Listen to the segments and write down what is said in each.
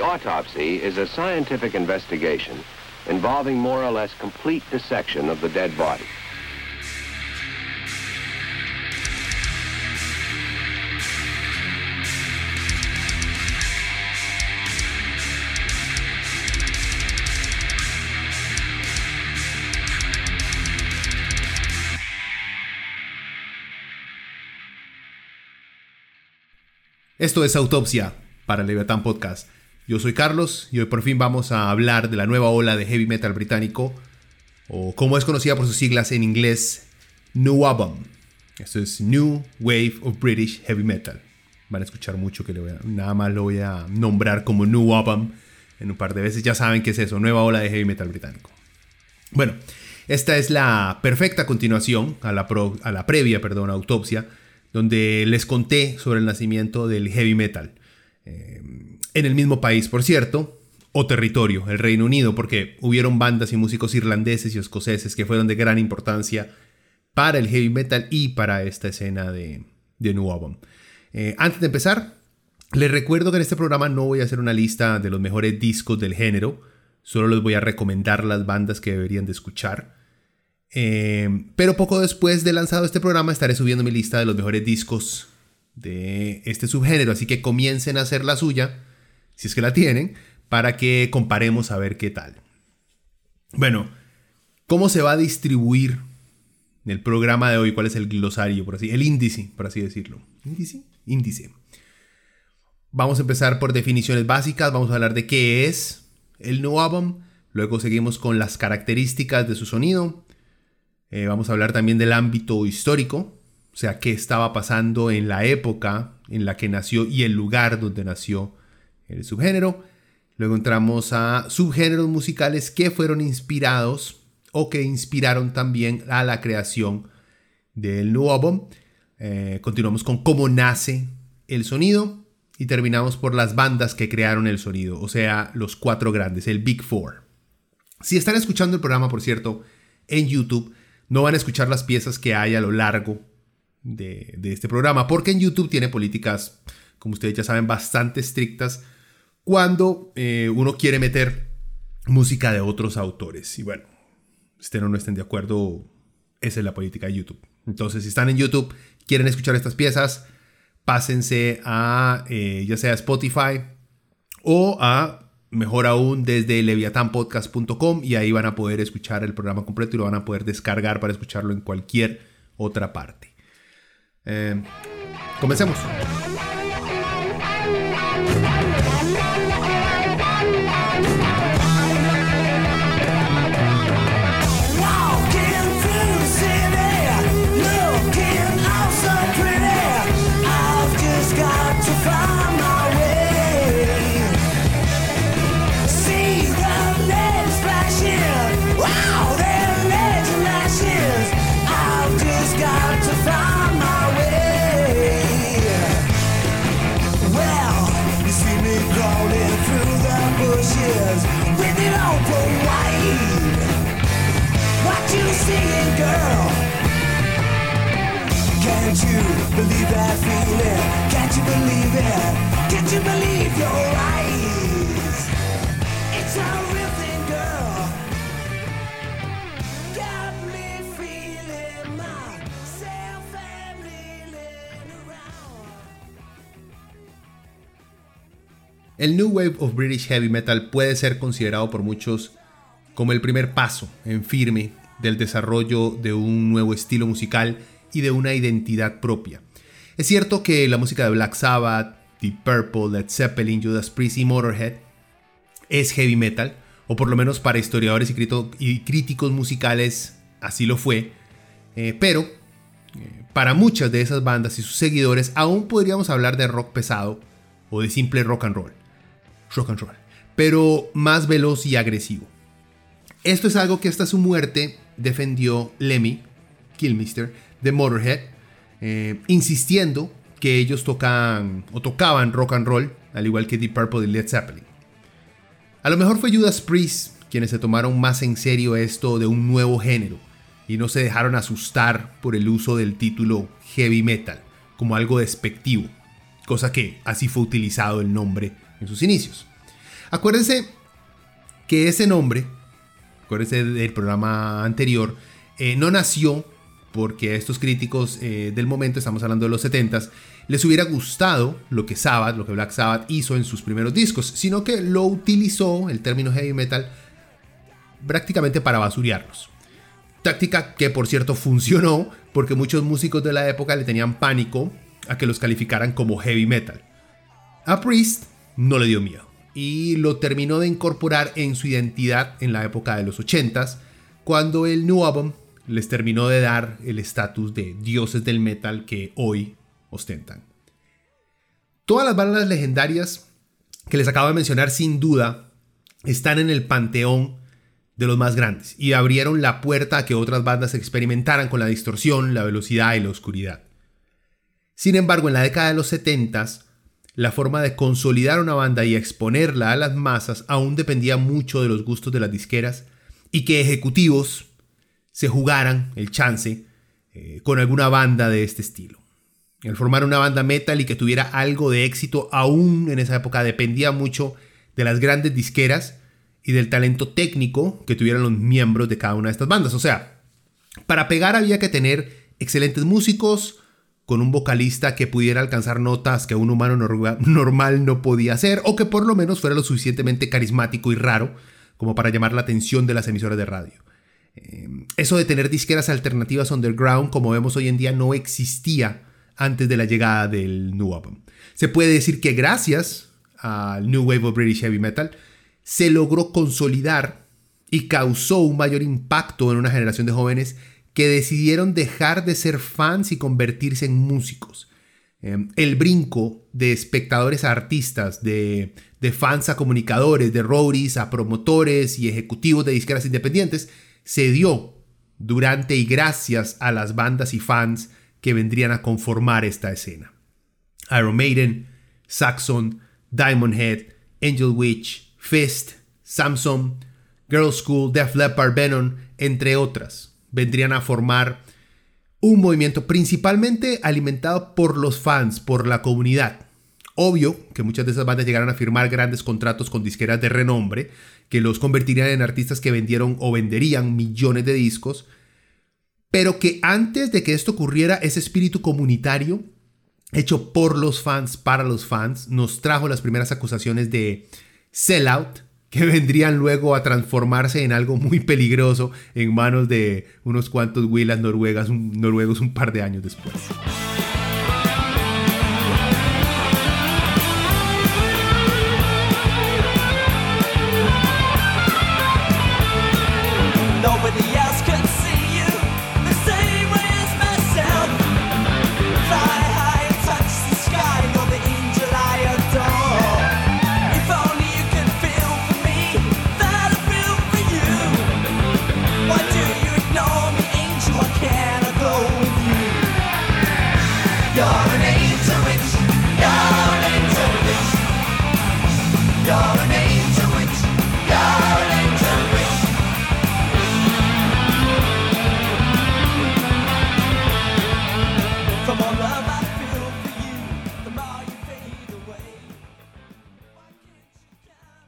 Autopsy is a scientific investigation involving more or less complete dissection of the dead body. Esto es Autopsia para Leviathan Podcast. Yo soy Carlos y hoy por fin vamos a hablar de la nueva ola de heavy metal británico, o como es conocida por sus siglas en inglés, New Album. Esto es New Wave of British Heavy Metal. Van a escuchar mucho que voy a, nada más lo voy a nombrar como New Album en un par de veces. Ya saben qué es eso, nueva ola de heavy metal británico. Bueno, esta es la perfecta continuación a la, a la previa, perdón, autopsia donde les conté sobre el nacimiento del heavy metal. Eh, en el mismo país, por cierto, o territorio, el Reino Unido, porque hubieron bandas y músicos irlandeses y escoceses que fueron de gran importancia para el heavy metal y para esta escena de, de New. Eh, antes de empezar, les recuerdo que en este programa no voy a hacer una lista de los mejores discos del género, solo les voy a recomendar las bandas que deberían de escuchar. Eh, pero poco después de lanzado este programa estaré subiendo mi lista de los mejores discos de este subgénero, así que comiencen a hacer la suya, si es que la tienen, para que comparemos a ver qué tal. Bueno, ¿cómo se va a distribuir el programa de hoy? ¿Cuál es el glosario, por así, el índice, por así decirlo? ¿Índice? Índice. Vamos a empezar por definiciones básicas, vamos a hablar de qué es el new album, luego seguimos con las características de su sonido, eh, vamos a hablar también del ámbito histórico, o sea, qué estaba pasando en la época en la que nació y el lugar donde nació el subgénero. Luego entramos a subgéneros musicales que fueron inspirados o que inspiraron también a la creación del nuevo álbum. Eh, continuamos con cómo nace el sonido y terminamos por las bandas que crearon el sonido, o sea, los cuatro grandes, el Big Four. Si están escuchando el programa, por cierto, en YouTube, no van a escuchar las piezas que hay a lo largo de, este programa, porque en YouTube tiene políticas, como ustedes ya saben, bastante estrictas cuando eh, uno quiere meter música de otros autores. Y bueno, estén o no estén de acuerdo, esa es la política de YouTube. Entonces, si están en YouTube, quieren escuchar estas piezas, pásense a eh, ya sea Spotify o a mejor aún desde leviatanpodcast.com y ahí van a poder escuchar el programa completo y lo van a poder descargar para escucharlo en cualquier otra parte. Eh, comencemos. El New Wave of British Heavy Metal puede ser considerado por muchos como el primer paso en firme del desarrollo de un nuevo estilo musical y de una identidad propia. Es cierto que la música de Black Sabbath, Deep Purple, Led Zeppelin, Judas Priest y Motorhead es heavy metal, o por lo menos para historiadores y, críticos musicales así lo fue, eh, pero eh, para muchas de esas bandas y sus seguidores aún podríamos hablar de rock pesado o de simple rock and roll rock and roll, pero más veloz y agresivo. Esto es algo que hasta su muerte defendió Lemmy, Killmister, de Motorhead, eh, insistiendo que ellos tocan o tocaban rock and roll, al igual que Deep Purple y Led Zeppelin. A lo mejor fue Judas Priest quienes se tomaron más en serio esto de un nuevo género y no se dejaron asustar por el uso del título heavy metal como algo despectivo, cosa que así fue utilizado el nombre en sus inicios. Acuérdense que ese nombre, acuérdense del programa anterior, eh, no nació porque a estos críticos eh, del momento, estamos hablando de los 70s, les hubiera gustado lo que Sabbath, lo que Black Sabbath hizo en sus primeros discos, sino que lo utilizó, el término heavy metal, prácticamente para basurearlos. Táctica que por cierto funcionó porque muchos músicos de la época le tenían pánico a que los calificaran como heavy metal. A Priest no le dio miedo y lo terminó de incorporar en su identidad en la época de los 80s, cuando el New Album les terminó de dar el estatus de dioses del metal que hoy ostentan. Todas las bandas legendarias que les acabo de mencionar sin duda están en el panteón de los más grandes y abrieron la puerta a que otras bandas experimentaran con la distorsión, la velocidad y la oscuridad. Sin embargo, en la década de los 70 la forma de consolidar una banda y exponerla a las masas aún dependía mucho de los gustos de las disqueras y que ejecutivos se jugaran el chance eh, con alguna banda de este estilo. El formar una banda metal y que tuviera algo de éxito aún en esa época dependía mucho de las grandes disqueras y del talento técnico que tuvieran los miembros de cada una de estas bandas. O sea, para pegar había que tener excelentes músicos, con un vocalista que pudiera alcanzar notas que un humano normal no podía hacer, o que por lo menos fuera lo suficientemente carismático y raro como para llamar la atención de las emisoras de radio. Em, eso de tener disqueras alternativas underground, como vemos hoy en día, no existía antes de la llegada del New Album. Se puede decir que gracias al New Wave of British Heavy Metal, se logró consolidar y causó un mayor impacto en una generación de jóvenes que decidieron dejar de ser fans y convertirse en músicos. Em, el brinco de espectadores a artistas, de, fans a comunicadores, de roadies a promotores y ejecutivos de disqueras independientes, se dio durante y gracias a las bandas y fans que vendrían a conformar esta escena. Iron Maiden, Saxon, Diamond Head, Angel Witch, Fist, Samsung, Girl School, Def Leppard, Venom, entre otras, vendrían a formar un movimiento principalmente alimentado por los fans, por la comunidad. Obvio que muchas de esas bandas llegaron a firmar grandes contratos con disqueras de renombre, que los convertirían en artistas que vendieron o venderían millones de discos, pero que antes de que esto ocurriera, ese espíritu comunitario, hecho por los fans, para los fans, nos trajo las primeras acusaciones de sellout, que vendrían luego a transformarse en algo muy peligroso en manos de unos cuantos huilas noruegas, noruegos un par de años después.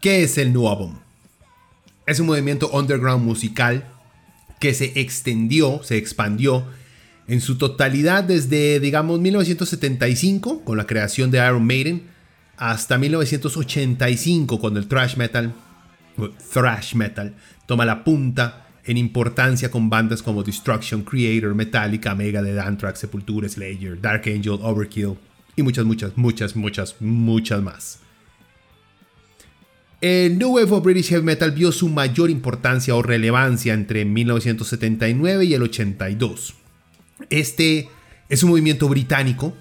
¿Qué es el New Es un movimiento underground musical que se extendió, se expandió en su totalidad desde, digamos, 1975 con la creación de Iron Maiden hasta 1985 cuando el thrash metal, thrash metal toma la punta en importancia con bandas como Destruction, Creator, Metallica, Mega de Anthrax, Sepultura, Slayer, Dark Angel, Overkill y muchas, muchas, muchas, muchas, muchas más. El New Wave of British Heavy Metal vio su mayor importancia o relevancia entre 1979 y el 82. Este es un movimiento británico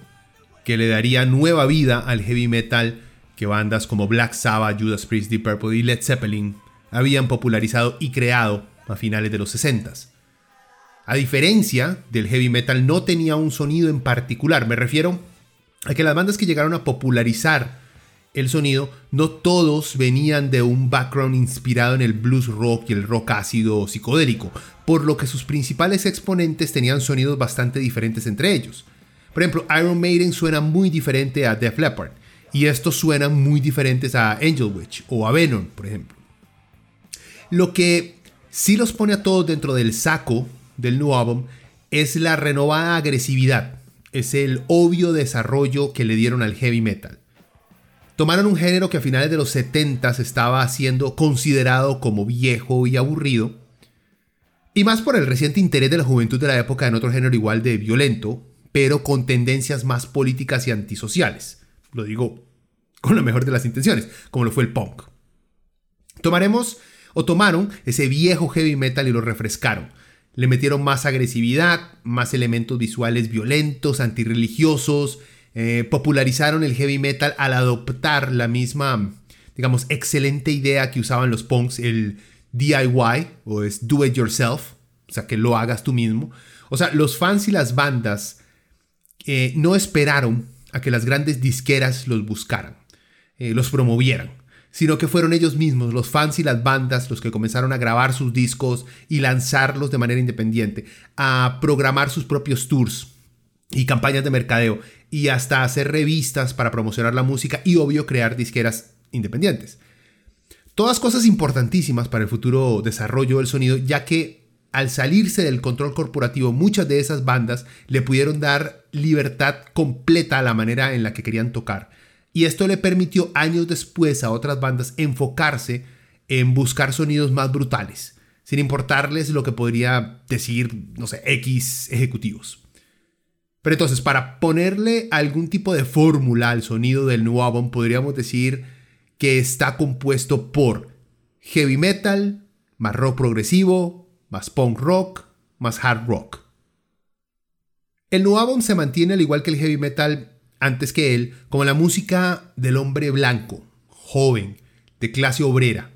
que le daría nueva vida al heavy metal que bandas como Black Sabbath, Judas Priest, Deep Purple y Led Zeppelin habían popularizado y creado a finales de los 60 A diferencia del heavy metal no tenía un sonido en particular, me refiero a que las bandas que llegaron a popularizar el sonido, no todos venían de un background inspirado en el blues rock y el rock ácido psicodélico, por lo que sus principales exponentes tenían sonidos bastante diferentes entre ellos. Por ejemplo, Iron Maiden suena muy diferente a Def Leppard, y estos suenan muy diferentes a Angel Witch o a Venom, por ejemplo. Lo que sí los pone a todos dentro del saco del nuevo álbum es la renovada agresividad, es el obvio desarrollo que le dieron al heavy metal. Tomaron un género que a finales de los 70 estaba siendo considerado como viejo y aburrido, y más por el reciente interés de la juventud de la época en otro género igual de violento, pero con tendencias más políticas y antisociales. Lo digo con lo mejor de las intenciones, como lo fue el punk. Tomaremos o tomaron ese viejo heavy metal y lo refrescaron. Le metieron más agresividad, más elementos visuales violentos, antirreligiosos, eh, popularizaron el heavy metal al adoptar la misma, digamos, excelente idea que usaban los punks, el DIY o es do it yourself, o sea, que lo hagas tú mismo. O sea, los fans y las bandas eh, no esperaron a que las grandes disqueras los buscaran, eh, los promovieran sino que fueron ellos mismos, los fans y las bandas, los que comenzaron a grabar sus discos y lanzarlos de manera independiente, a programar sus propios tours y campañas de mercadeo y hasta hacer revistas para promocionar la música y obvio crear disqueras independientes. Todas cosas importantísimas para el futuro desarrollo del sonido, ya que al salirse del control corporativo, muchas de esas bandas le pudieron dar libertad completa a la manera en la que querían tocar y esto le permitió años después a otras bandas enfocarse en buscar sonidos más brutales, sin importarles lo que podría decir, no sé, X ejecutivos. Pero entonces, para ponerle algún tipo de fórmula al sonido del nuevo álbum, podríamos decir que está compuesto por heavy metal, más rock progresivo, más punk rock, más hard rock. El nuevo álbum se mantiene al igual que el heavy metal antes que él como la música del hombre blanco, joven, de clase obrera.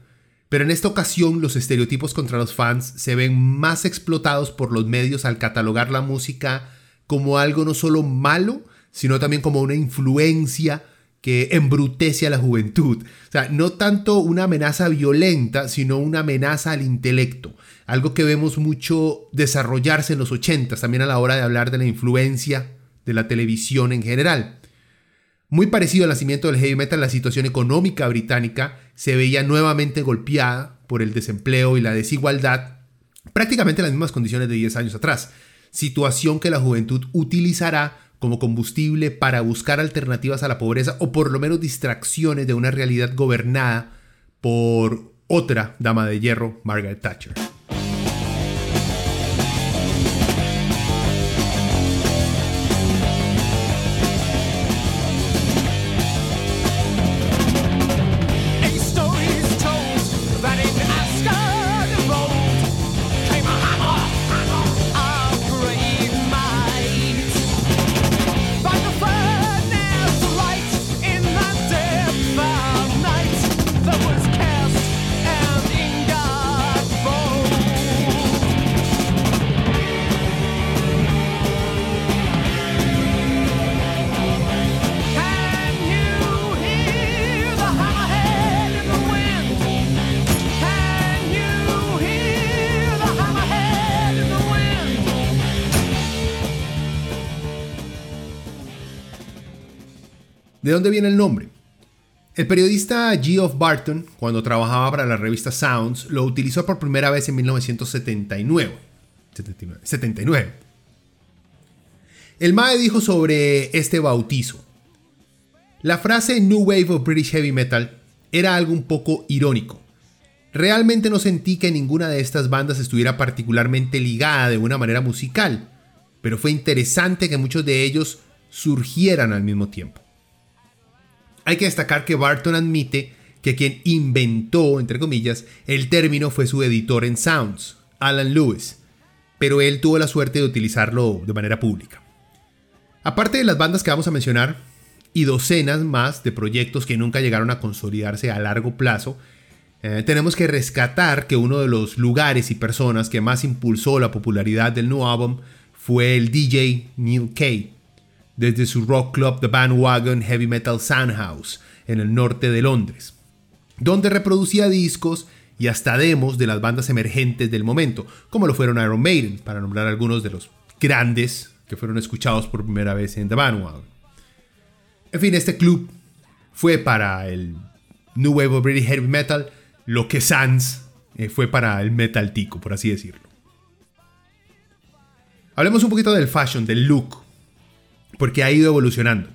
Pero en esta ocasión los estereotipos contra los fans se ven más explotados por los medios al catalogar la música como algo no solo malo, sino también como una influencia que embrutece a la juventud. O sea, no tanto una amenaza violenta, sino una amenaza al intelecto. Algo que vemos mucho desarrollarse en los 80 también a la hora de hablar de la influencia de la televisión en general. Muy parecido al nacimiento del heavy metal, la situación económica británica se veía nuevamente golpeada por el desempleo y la desigualdad, prácticamente en las mismas condiciones de 10 años atrás, situación que la juventud utilizará como combustible para buscar alternativas a la pobreza o por lo menos distracciones de una realidad gobernada por otra dama de hierro, Margaret Thatcher. Dónde viene el nombre? El periodista Geoff Barton, cuando trabajaba para la revista Sounds, lo utilizó por primera vez en 1979. 79. El Mae dijo sobre este bautizo. La frase New Wave of British Heavy Metal era algo un poco irónico. Realmente no sentí que ninguna de estas bandas estuviera particularmente ligada de una manera musical, pero fue interesante que muchos de ellos surgieran al mismo tiempo. Hay que destacar que Barton admite que quien inventó, entre comillas, el término fue su editor en Sounds, Alan Lewis, pero él tuvo la suerte de utilizarlo de manera pública. Aparte de las bandas que vamos a mencionar, y docenas más de proyectos que nunca llegaron a consolidarse a largo plazo, eh, tenemos que rescatar que uno de los lugares y personas que más impulsó la popularidad del nuevo álbum fue el DJ Neil Kay, desde su rock club The Bandwagon Heavy Metal Soundhouse en el norte de Londres, donde reproducía discos y hasta demos de las bandas emergentes del momento, como lo fueron Iron Maiden, para nombrar algunos de los grandes que fueron escuchados por primera vez en The Bandwagon. En fin, este club fue para el New Wave of British Heavy Metal lo que Sans eh, fue para el metal tico, por así decirlo. Hablemos un poquito del fashion, del look, porque ha ido evolucionando.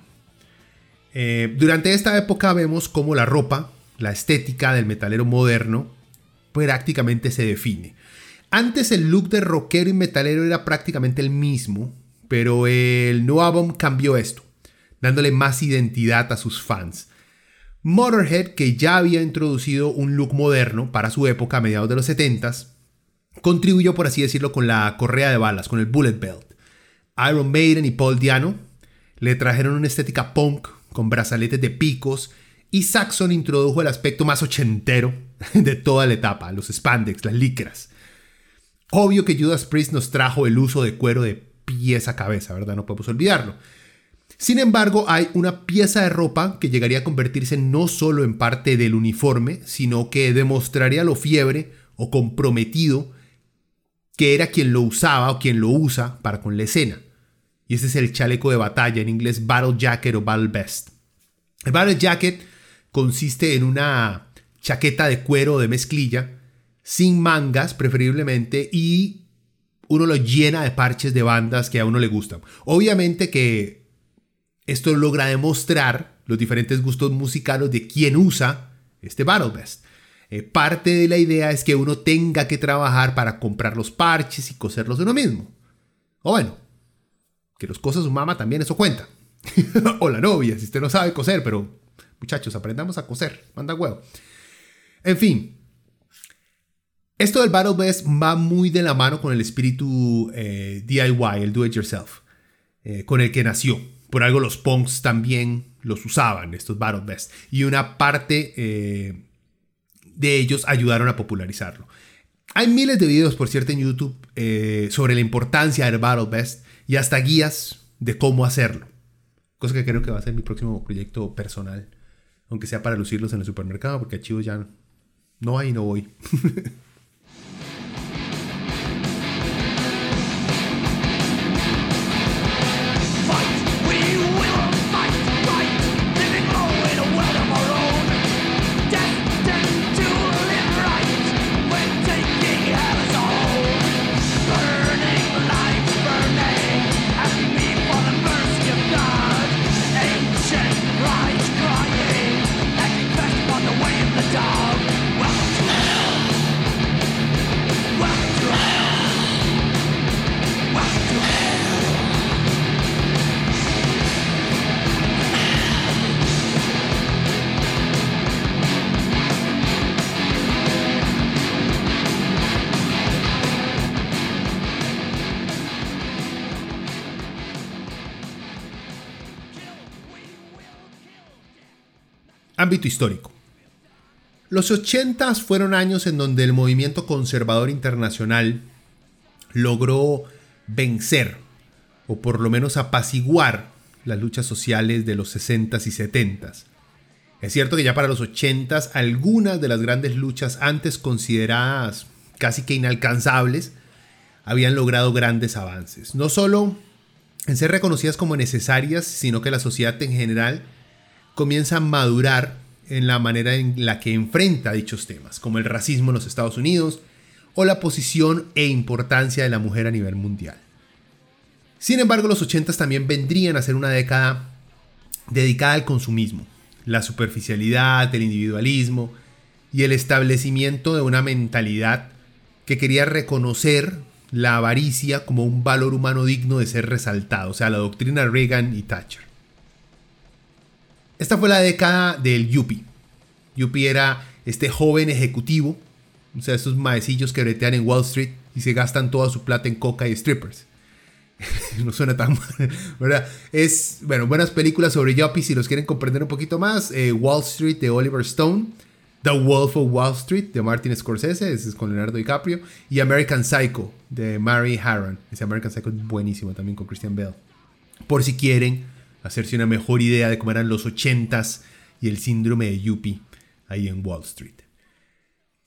Eh, durante esta época vemos cómo la ropa, la estética del metalero moderno, prácticamente se define. Antes el look de rockero y metalero era prácticamente el mismo, pero el nuevo álbum cambió esto, dándole más identidad a sus fans. Motorhead, que ya había introducido un look moderno para su época a mediados de los 70s, contribuyó, por así decirlo, con la correa de balas, con el bullet belt. Iron Maiden y Paul Diano le trajeron una estética punk con brazaletes de picos y Saxon introdujo el aspecto más ochentero de toda la etapa, los spandex, las licras. Obvio que Judas Priest nos trajo el uso de cuero de pies a cabeza, ¿verdad? No podemos olvidarlo. Sin embargo, hay una pieza de ropa que llegaría a convertirse no solo en parte del uniforme, sino que demostraría lo fiebre o comprometido que era quien lo usaba o quien lo usa para con la escena. Y ese es el chaleco de batalla, en inglés Battle Jacket o Battle Vest. El Battle Jacket consiste en una chaqueta de cuero de mezclilla, sin mangas preferiblemente, y uno lo llena de parches de bandas que a uno le gustan. Obviamente que esto logra demostrar los diferentes gustos musicales de quien usa este Battle Vest. Eh, parte de la idea es que uno tenga que trabajar para comprar los parches y coserlos uno mismo. O bueno, que los cosas su mamá también eso cuenta. o la novia, si usted no sabe coser, pero muchachos, aprendamos a coser, manda huevo. En fin, esto del Battle Vest va muy de la mano con el espíritu eh, DIY, el do it yourself, eh, con el que nació. Por algo los punks también los usaban, estos Battle Vest. Y una parte eh, de ellos ayudaron a popularizarlo. Hay miles de videos, por cierto, en YouTube sobre la importancia del Battle Vest y hasta guías de cómo hacerlo. Cosa que creo que va a ser mi próximo proyecto personal. Aunque sea para lucirlos en el supermercado, porque archivos ya no hay y no voy. Ámbito histórico. Los 80 fueron años en donde el movimiento conservador internacional logró vencer, o por lo menos apaciguar, las luchas sociales de los 60s y 70s. Es cierto que ya para los 80s algunas de las grandes luchas antes consideradas casi que inalcanzables habían logrado grandes avances. No solo en ser reconocidas como necesarias, sino que la sociedad en general comienza a madurar en la manera en la que enfrenta dichos temas, como el racismo en los Estados Unidos o la posición e importancia de la mujer a nivel mundial. Sin embargo, los 80 también vendrían a ser una década dedicada al consumismo, la superficialidad, el individualismo y el establecimiento de una mentalidad que quería reconocer la avaricia como un valor humano digno de ser resaltado, o sea, la doctrina Reagan y Thatcher. Esta fue la década del Yuppie. Yuppie era este joven ejecutivo, o sea, estos maecillos que bretean en Wall Street y se gastan toda su plata en coca y strippers. no suena tan mal, ¿verdad? Es, bueno, buenas películas sobre Yuppie si los quieren comprender un poquito más. Eh, Wall Street de Oliver Stone. The Wolf of Wall Street de Martin Scorsese, ese es con Leonardo DiCaprio. Y American Psycho de Mary Harron. Ese American Psycho es buenísimo también con Christian Bell. Por si quieren hacerse una mejor idea de cómo eran los 80s y el síndrome de Yuppie ahí en Wall Street.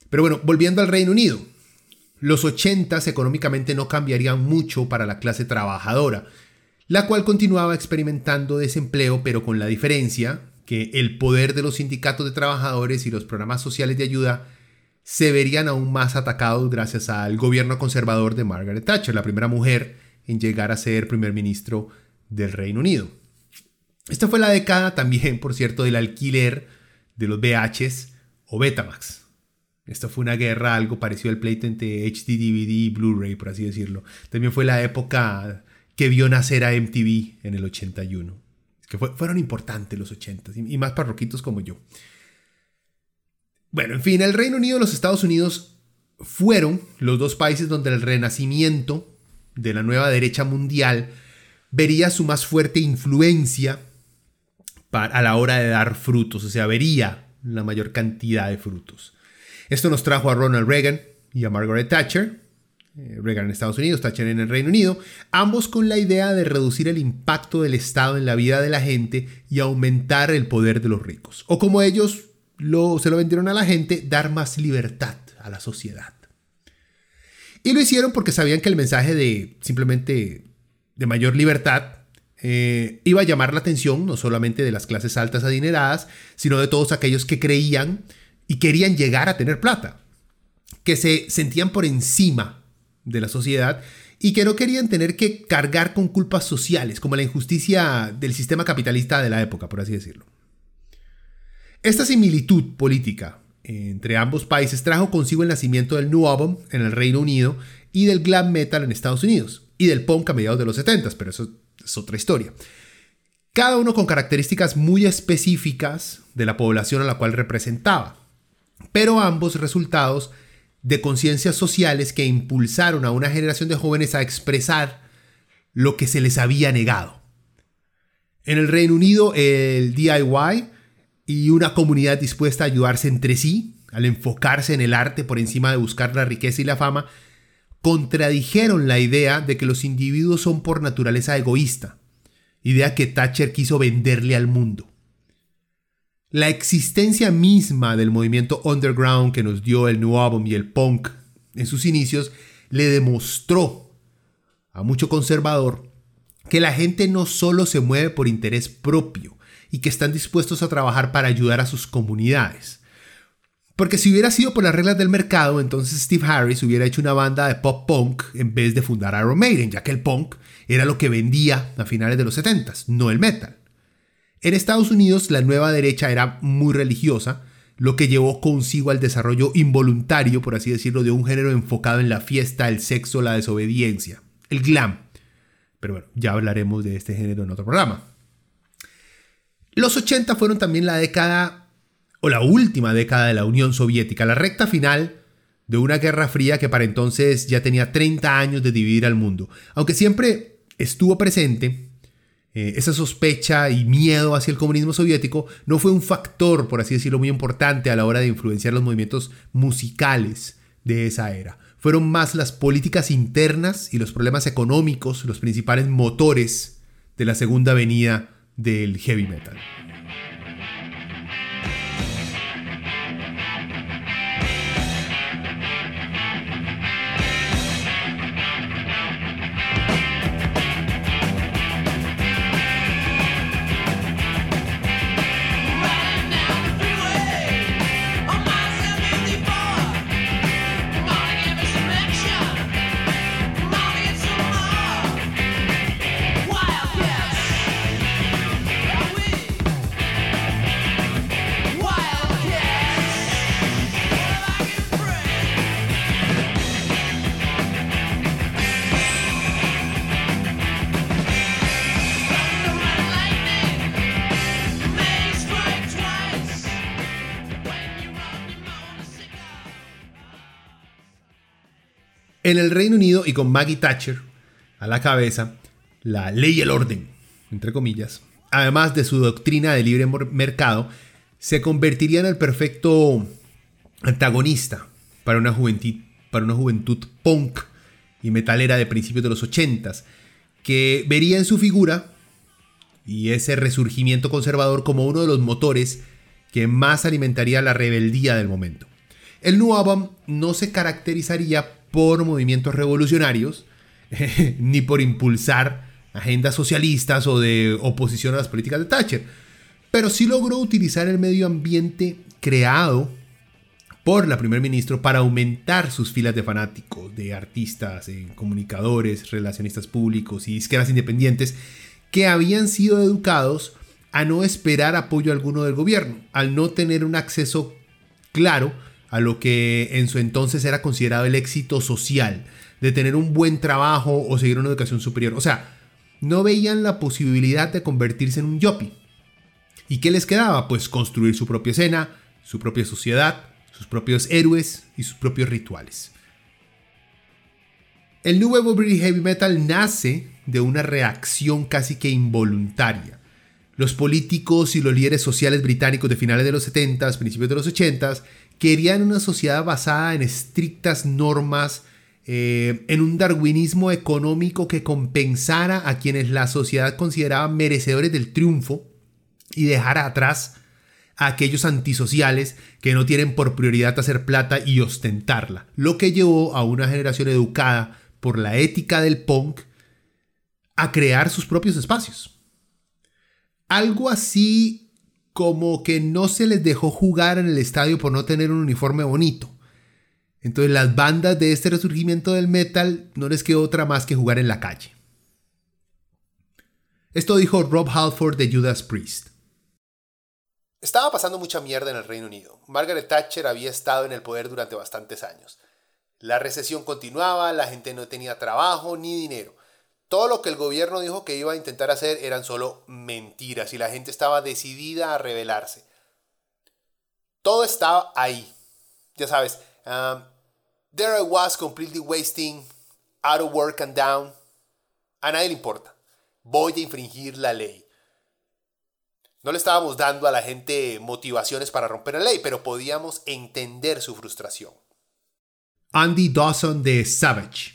Pero bueno, volviendo al Reino Unido. Los 80s económicamente no cambiarían mucho para la clase trabajadora, la cual continuaba experimentando desempleo, pero con la diferencia que el poder de los sindicatos de trabajadores y los programas sociales de ayuda se verían aún más atacados gracias al gobierno conservador de Margaret Thatcher, la primera mujer en llegar a ser primer ministro del Reino Unido. Esta fue la década también, por cierto, del alquiler de los VHs o Betamax. Esta fue una guerra, algo parecido al pleito entre HD, DVD y Blu-ray, por así decirlo. También fue la época que vio nacer a MTV en el 81. que fueron importantes los 80 y más parroquitos como yo. Bueno, en fin, el Reino Unido y los Estados Unidos fueron los dos países donde el renacimiento de la nueva derecha mundial vería su más fuerte influencia a la hora de dar frutos, o sea, vería la mayor cantidad de frutos. Esto nos trajo a Ronald Reagan y a Margaret Thatcher, eh, Reagan en Estados Unidos, Thatcher en el Reino Unido, ambos con la idea de reducir el impacto del Estado en la vida de la gente y aumentar el poder de los ricos. O como ellos lo, se lo vendieron a la gente, dar más libertad a la sociedad. Y lo hicieron porque sabían que el mensaje de simplemente de mayor libertad eh, iba a llamar la atención no solamente de las clases altas adineradas, sino de todos aquellos que creían y querían llegar a tener plata, que se sentían por encima de la sociedad y que no querían tener que cargar con culpas sociales, como la injusticia del sistema capitalista de la época, por así decirlo. Esta similitud política entre ambos países trajo consigo el nacimiento del New Album en el Reino Unido y del glam metal en Estados Unidos, y del punk a mediados de los 70, pero eso es otra historia. Cada uno con características muy específicas de la población a la cual representaba, pero ambos resultados de conciencias sociales que impulsaron a una generación de jóvenes a expresar lo que se les había negado. En el Reino Unido, el DIY y una comunidad dispuesta a ayudarse entre sí, al enfocarse en el arte por encima de buscar la riqueza y la fama, contradijeron la idea de que los individuos son por naturaleza egoísta, idea que Thatcher quiso venderle al mundo. La existencia misma del movimiento underground que nos dio el New Album y el punk en sus inicios le demostró a mucho conservador que la gente no solo se mueve por interés propio, y que están dispuestos a trabajar para ayudar a sus comunidades. Porque si hubiera sido por las reglas del mercado, entonces Steve Harris hubiera hecho una banda de pop punk en vez de fundar Iron Maiden, ya que el punk era lo que vendía a finales de los 70 no el metal. En Estados Unidos la nueva derecha era muy religiosa, lo que llevó consigo al desarrollo involuntario, por así decirlo, de un género enfocado en la fiesta, el sexo, la desobediencia, el glam. Pero bueno, ya hablaremos de este género en otro programa. Los 80 fueron también la década, o la última década de la Unión Soviética, la recta final de una guerra fría que para entonces ya tenía 30 años de dividir al mundo. Aunque siempre estuvo presente, eh, esa sospecha y miedo hacia el comunismo soviético no fue un factor, por así decirlo, muy importante a la hora de influenciar los movimientos musicales de esa era. Fueron más las políticas internas y los problemas económicos los principales motores de la segunda venida del heavy metal. En el Reino Unido y con Maggie Thatcher a la cabeza, la ley y el orden, entre comillas, además de su doctrina de libre mercado, se convertiría en el perfecto antagonista para una juventud, punk y metalera de principios de los 80 que vería en su figura y ese resurgimiento conservador como uno de los motores que más alimentaría la rebeldía del momento. El New Album no se caracterizaría por movimientos revolucionarios, ni por impulsar agendas socialistas o de oposición a las políticas de Thatcher. pero sí logró utilizar el medio ambiente creado por la primer ministro para aumentar sus filas de fanáticos, de artistas, comunicadores, relacionistas públicos y disqueras independientes que habían sido educados a no esperar apoyo alguno del gobierno, al no tener un acceso claro a lo que en su entonces era considerado el éxito social, de tener un buen trabajo o seguir una educación superior. O sea, no veían la posibilidad de convertirse en un yopi. ¿Y qué les quedaba? Pues construir su propia escena, su propia sociedad, sus propios héroes y sus propios rituales. El nuevo British Heavy Metal nace de una reacción casi que involuntaria. Los políticos y los líderes sociales británicos de finales de los 70s, principios de los 80s, querían una sociedad basada en estrictas normas, eh, en un darwinismo económico que compensara a quienes la sociedad consideraba merecedores del triunfo y dejara atrás a aquellos antisociales que no tienen por prioridad hacer plata y ostentarla, lo que llevó a una generación educada por la ética del punk a crear sus propios espacios. Algo así como que no se les dejó jugar en el estadio por no tener un uniforme bonito. Entonces las bandas de este resurgimiento del metal no les quedó otra más que jugar en la calle. Esto dijo Rob Halford de Judas Priest. Estaba pasando mucha mierda en el Reino Unido. Margaret Thatcher había estado en el poder durante bastantes años. La recesión continuaba, la gente no tenía trabajo ni dinero. Todo lo que el gobierno dijo que iba a intentar hacer eran solo mentiras y la gente estaba decidida a rebelarse. Todo estaba ahí. Ya sabes, um, there I was completely wasting, out of work and down. A nadie le importa. Voy a infringir la ley. No le estábamos dando a la gente motivaciones para romper la ley, pero podíamos entender su frustración. Andy Dawson de Savage.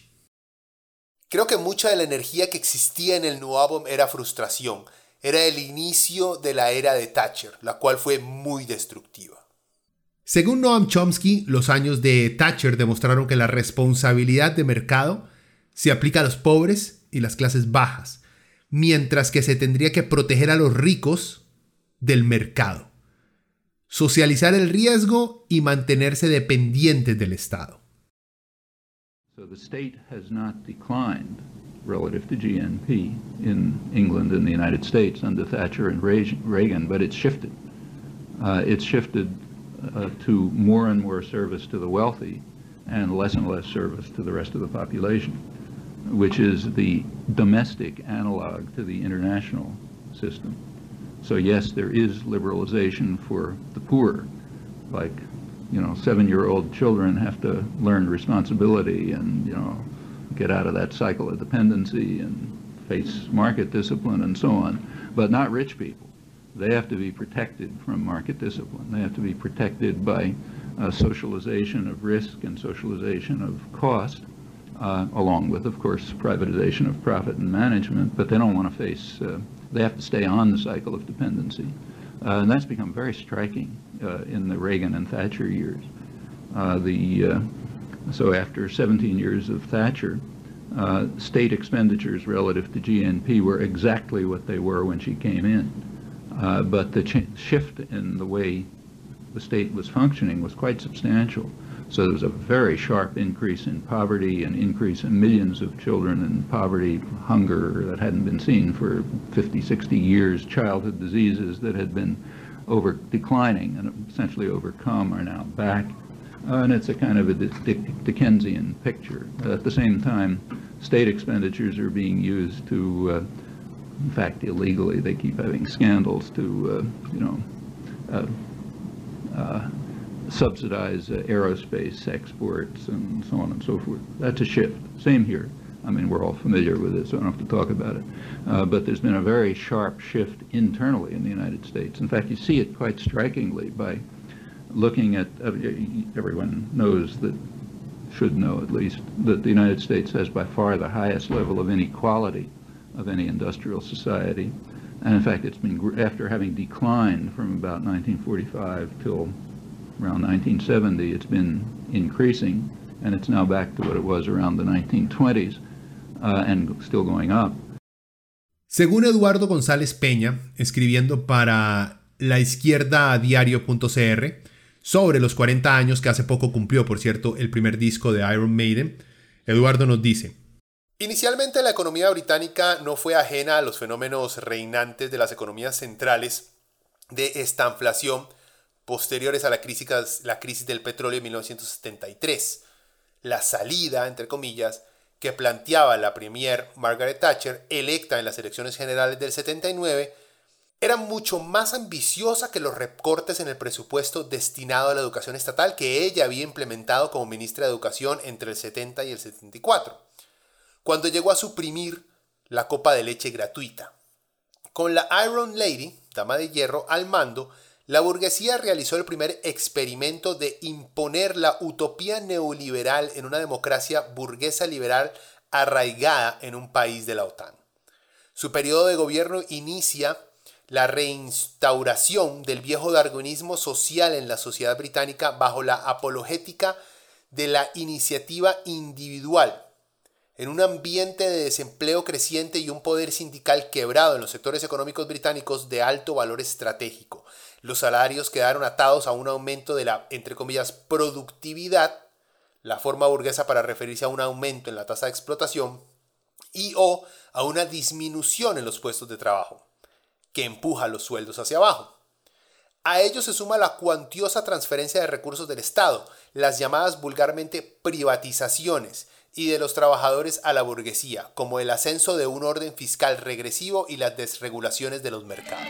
Creo que mucha de la energía que existía en el nuevo álbum era frustración. Era el inicio de la era de Thatcher, la cual fue muy destructiva. Según Noam Chomsky, los años de Thatcher demostraron que la responsabilidad de mercado se aplica a los pobres y las clases bajas, mientras que se tendría que proteger a los ricos del mercado, socializar el riesgo y mantenerse dependientes del Estado. So the state has not declined relative to GNP in England and the United States under Thatcher and Reagan, but it's shifted. Uh, it's shifted uh, to more and more service to the wealthy and less and less service to the rest of the population, which is the domestic analog to the international system. So yes, there is liberalization for the poor, like, you know, seven-year-old children have to learn responsibility and, you know, get out of that cycle of dependency and face market discipline and so on, but not rich people. They have to be protected from market discipline. They have to be protected by uh, socialization of risk and socialization of cost, uh, along with, of course, privatization of profit and management, but they don't want to face uh, they have to stay on the cycle of dependency. Uh, and that's become very striking uh, in the Reagan and Thatcher years. Uh, the, uh, so after 17 years of Thatcher, uh, state expenditures relative to GNP were exactly what they were when she came in. Uh, but the shift in the way the state was functioning was quite substantial. So there was a very sharp increase in poverty, an increase in millions of children in poverty, hunger that hadn't been seen for 50, 60 years, childhood diseases that had been over declining and essentially overcome are now back. Uh, and it's a kind of a Dickensian picture. at the same time, state expenditures are being used to, uh, in fact, illegally, they keep having scandals to, uh, you know, uh, uh, subsidize uh, aerospace exports and so on and so forth. That's a shift. Same here. I mean, we're all familiar with it, so I don't have to talk about it. Uh, but there's been a very sharp shift internally in the United States. In fact, you see it quite strikingly by looking at, uh, everyone knows that, should know at least, that the United States has by far the highest level of inequality of any industrial society. And in fact, it's been, after having declined from about 1945 till around 1970, it's been increasing, and it's now back to what it was around the 1920s, uh, and still going up. Según Eduardo González Peña, escribiendo para la izquierda diario.cr sobre los 40 años que hace poco cumplió, por cierto, el primer disco de Iron Maiden, Eduardo nos dice, Inicialmente la economía británica no fue ajena a los fenómenos reinantes de las economías centrales de estanflación posteriores a la crisis, crisis del petróleo de 1973. La salida, entre comillas, que planteaba la premier Margaret Thatcher, electa en las elecciones generales del 79, era mucho más ambiciosa que los recortes en el presupuesto destinado a la educación estatal que ella había implementado como ministra de Educación entre el 70 y el 74 cuando llegó a suprimir la copa de leche gratuita. Con la Iron Lady, dama de hierro, al mando, la burguesía realizó el primer experimento de imponer la utopía neoliberal en una democracia burguesa liberal arraigada en un país de la OTAN. Su periodo de gobierno inicia la reinstauración del viejo darwinismo social en la sociedad británica bajo la apologética de la iniciativa individual, en un ambiente de desempleo creciente y un poder sindical quebrado en los sectores económicos británicos de alto valor estratégico. Los salarios quedaron atados a un aumento de la, entre comillas, productividad, la forma burguesa para referirse a un aumento en la tasa de explotación, y o a una disminución en los puestos de trabajo, que empuja los sueldos hacia abajo. A ello se suma la cuantiosa transferencia de recursos del Estado, las llamadas vulgarmente privatizaciones, y de los trabajadores a la burguesía, como el ascenso de un orden fiscal regresivo y las desregulaciones de los mercados.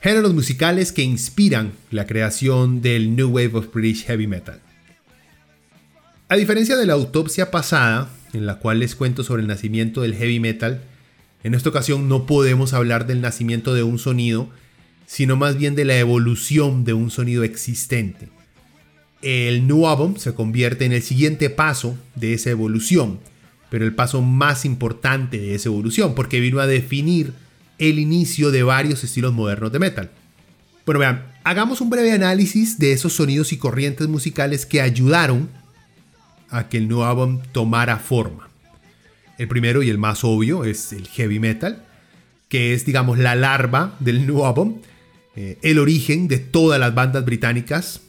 Géneros musicales que inspiran la creación del New Wave of British Heavy Metal. A diferencia de la autopsia pasada, en la cual les cuento sobre el nacimiento del heavy metal, en esta ocasión no podemos hablar del nacimiento de un sonido, sino más bien de la evolución de un sonido existente. El New Album se convierte en el siguiente paso de esa evolución, pero el paso más importante de esa evolución, porque vino a definir el inicio de varios estilos modernos de metal. Bueno, vean, hagamos un breve análisis de esos sonidos y corrientes musicales que ayudaron a que el nuevo álbum tomara forma. El primero y el más obvio es el heavy metal, que es, digamos, la larva del nuevo álbum, eh, el origen de todas las bandas británicas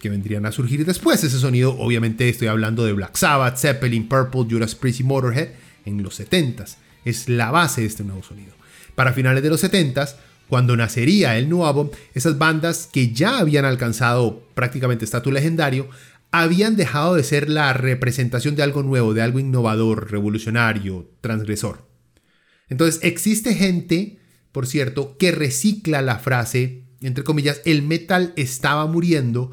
que vendrían a surgir después. Ese sonido, obviamente, estoy hablando de Black Sabbath, Zeppelin, Purple, Judas Priest y Motorhead en los 70s. Es la base de este nuevo sonido. Para finales de los 70 cuando nacería el nuevo, esas bandas que ya habían alcanzado prácticamente estatus legendario, habían dejado de ser la representación de algo nuevo, de algo innovador, revolucionario, transgresor. Entonces existe gente, por cierto, que recicla la frase, entre comillas, el metal estaba muriendo,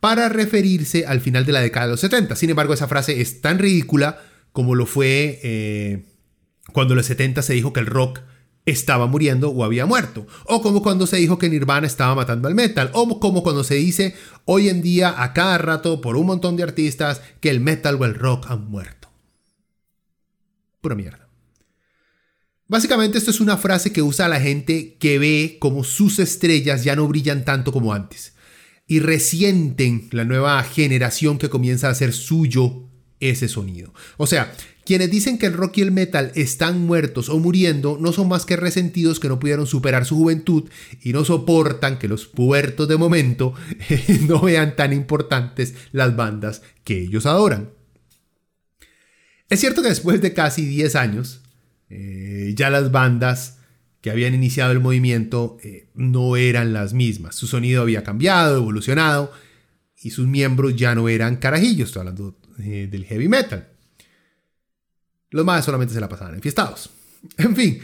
para referirse al final de la década de los 70. Sin embargo, esa frase es tan ridícula como lo fue eh, cuando en los 70 se dijo que el rock estaba muriendo o había muerto. O como cuando se dijo que Nirvana estaba matando al metal. O como cuando se dice hoy en día a cada rato por un montón de artistas que el metal o el rock han muerto. Pura mierda. Básicamente esto es una frase que usa la gente que ve como sus estrellas ya no brillan tanto como antes. Y resienten la nueva generación que comienza a hacer suyo ese sonido. O sea, quienes dicen que el rock y el metal están muertos o muriendo no son más que resentidos que no pudieron superar su juventud y no soportan que los puertos de momento no vean tan importantes las bandas que ellos adoran. Es cierto que después de casi 10 años, eh, ya las bandas que habían iniciado el movimiento eh, no eran las mismas. Su sonido había cambiado, evolucionado y sus miembros ya no eran carajillos, estoy hablando eh, del heavy metal. Los más solamente se la pasaban enfiestados. En fin,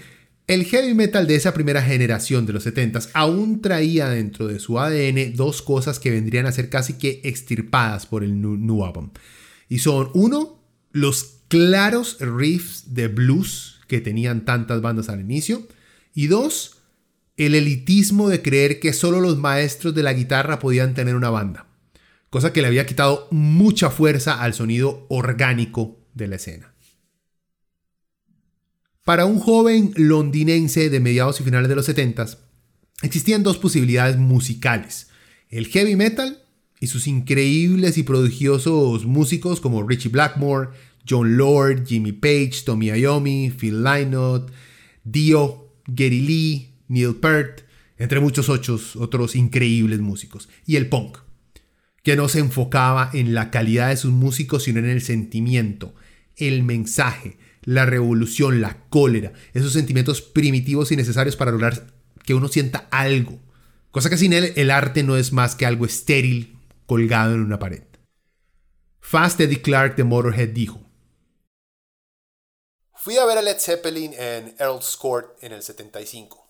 el heavy metal de esa primera generación de los 70s aún traía dentro de su ADN dos cosas que vendrían a ser casi que extirpadas por el New Album. Y son, uno, los claros riffs de blues que tenían tantas bandas al inicio. Y dos, el elitismo de creer que solo los maestros de la guitarra podían tener una banda. Cosa que le había quitado mucha fuerza al sonido orgánico de la escena. Para un joven londinense de mediados y finales de los 70 existían dos posibilidades musicales: el heavy metal y sus increíbles y prodigiosos músicos como Richie Blackmore, John Lord, Jimmy Page, Tommy Iommi, Phil Lynott, Dio, Gary Lee, Neil Peart, entre muchos otros, otros increíbles músicos. Y el punk, que no se enfocaba en la calidad de sus músicos, sino en el sentimiento, el mensaje, la revolución, la cólera, esos sentimientos primitivos y necesarios para lograr que uno sienta algo. Cosa que sin él el arte no es más que algo estéril colgado en una pared. Fast Eddie Clark de Motorhead dijo, Fui a ver a Led Zeppelin en Earl's Court en el 75.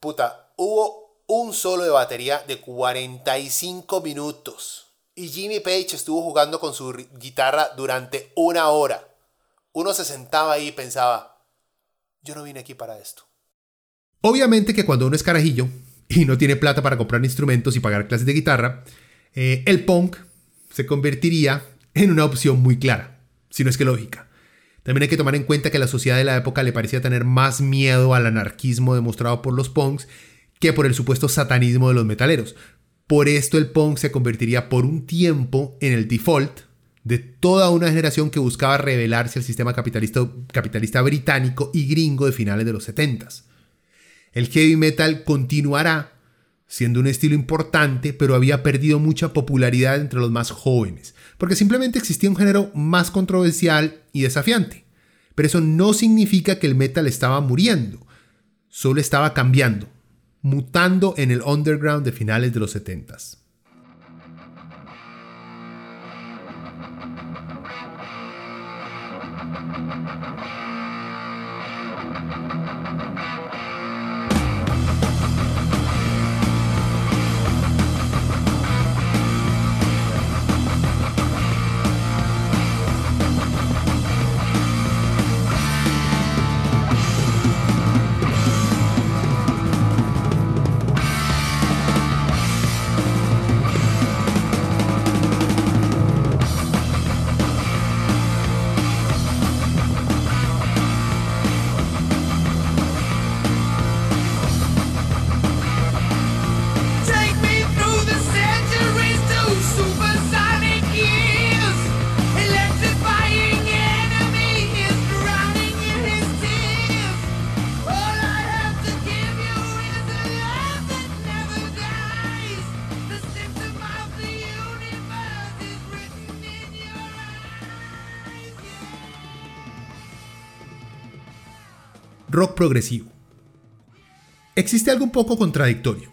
Puta, hubo un solo de batería de 45 minutos. Y Jimmy Page estuvo jugando con su guitarra durante una hora uno se sentaba ahí y pensaba, yo no vine aquí para esto. Obviamente que cuando uno es carajillo y no tiene plata para comprar instrumentos y pagar clases de guitarra, eh, el punk se convertiría en una opción muy clara, si no es que lógica. También hay que tomar en cuenta que la sociedad de la época le parecía tener más miedo al anarquismo demostrado por los punks que por el supuesto satanismo de los metaleros. Por esto el punk se convertiría por un tiempo en el default de toda una generación que buscaba rebelarse al sistema capitalista, capitalista británico y gringo de finales de los 70 El heavy metal continuará siendo un estilo importante, pero había perdido mucha popularidad entre los más jóvenes, porque simplemente existía un género más controversial y desafiante. Pero eso no significa que el metal estaba muriendo, solo estaba cambiando, mutando en el underground de finales de los 70s. Progresivo. Existe algo un poco contradictorio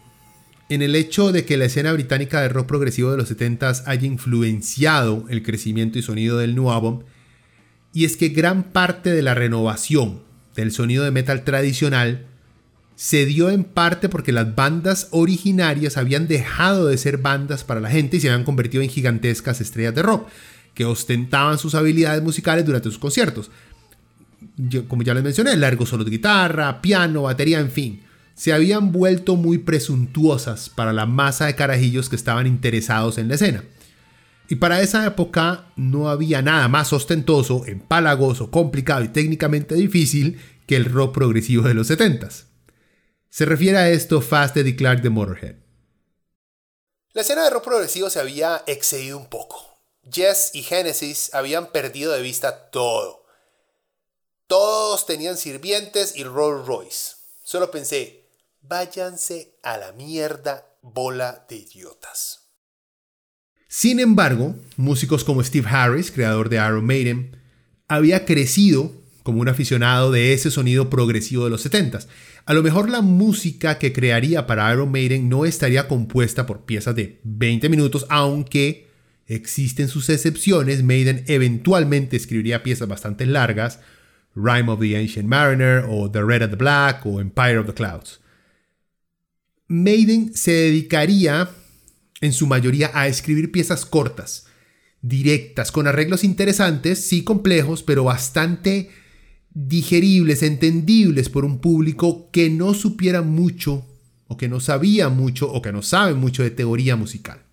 en el hecho de que la escena británica de rock progresivo de los 70s haya influenciado el crecimiento y sonido del New Album, y es que gran parte de la renovación del sonido de metal tradicional se dio en parte porque las bandas originarias habían dejado de ser bandas para la gente y se habían convertido en gigantescas estrellas de rock, que ostentaban sus habilidades musicales durante sus conciertos como ya les mencioné, largos solos de guitarra, piano, batería, en fin, se habían vuelto muy presuntuosas para la masa de carajillos que estaban interesados en la escena. Y para esa época no había nada más ostentoso, empalagoso, complicado y técnicamente difícil que el rock progresivo de los 70s. Se refiere a esto Fast Eddie Clark de Motorhead. La escena de rock progresivo se había excedido un poco. Jess y Genesis habían perdido de vista todo. Todos tenían sirvientes y Rolls Royce. Solo pensé, váyanse a la mierda, bola de idiotas. Sin embargo, músicos como Steve Harris, creador de Iron Maiden, había crecido como un aficionado de ese sonido progresivo de los 70s. A lo mejor la música que crearía para Iron Maiden no estaría compuesta por piezas de 20 minutos, aunque Existen sus excepciones, Maiden eventualmente escribiría piezas bastante largas, Rhyme of the Ancient Mariner o The Red and the Black o Empire of the Clouds. Maiden se dedicaría en su mayoría a escribir piezas cortas, directas, con arreglos interesantes, sí complejos, pero bastante digeribles, entendibles por un público que no supiera mucho o que no sabía mucho o que no sabe mucho de teoría musical.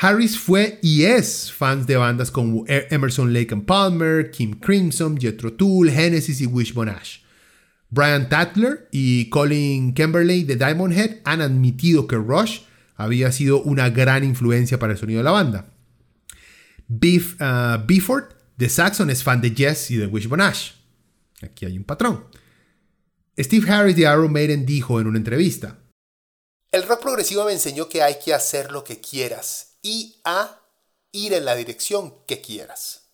Harris fue y es fan de bandas como Emerson Lake and Palmer, Kim Crimson, Jethro Tull, Genesis y Wishbone Ash. Brian Tatler y Colin Kimberley de Diamond Head han admitido que Rush había sido una gran influencia para el sonido de la banda. Biff uh, de Saxon es fan de Jess y de Wishbone Ash. Aquí hay un patrón. Steve Harris de Iron Maiden dijo en una entrevista: El rock progresivo me enseñó que hay que hacer lo que quieras y a ir en la dirección que quieras.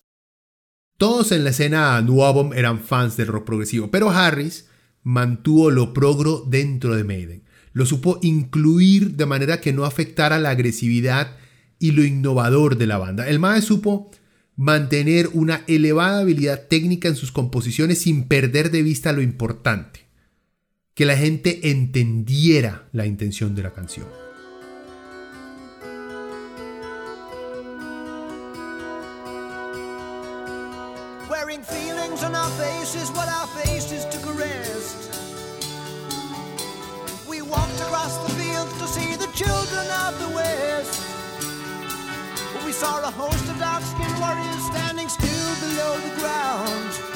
Todos en la escena New Album eran fans del rock progresivo, pero Harris mantuvo lo progro dentro de Maiden. Lo supo incluir de manera que no afectara la agresividad y lo innovador de la banda. El Mae supo mantener una elevada habilidad técnica en sus composiciones sin perder de vista lo importante, que la gente entendiera la intención de la canción. Faces what our faces took a rest. We walked across the fields to see the children of the West. We saw a host of dark skinned warriors standing still below the ground.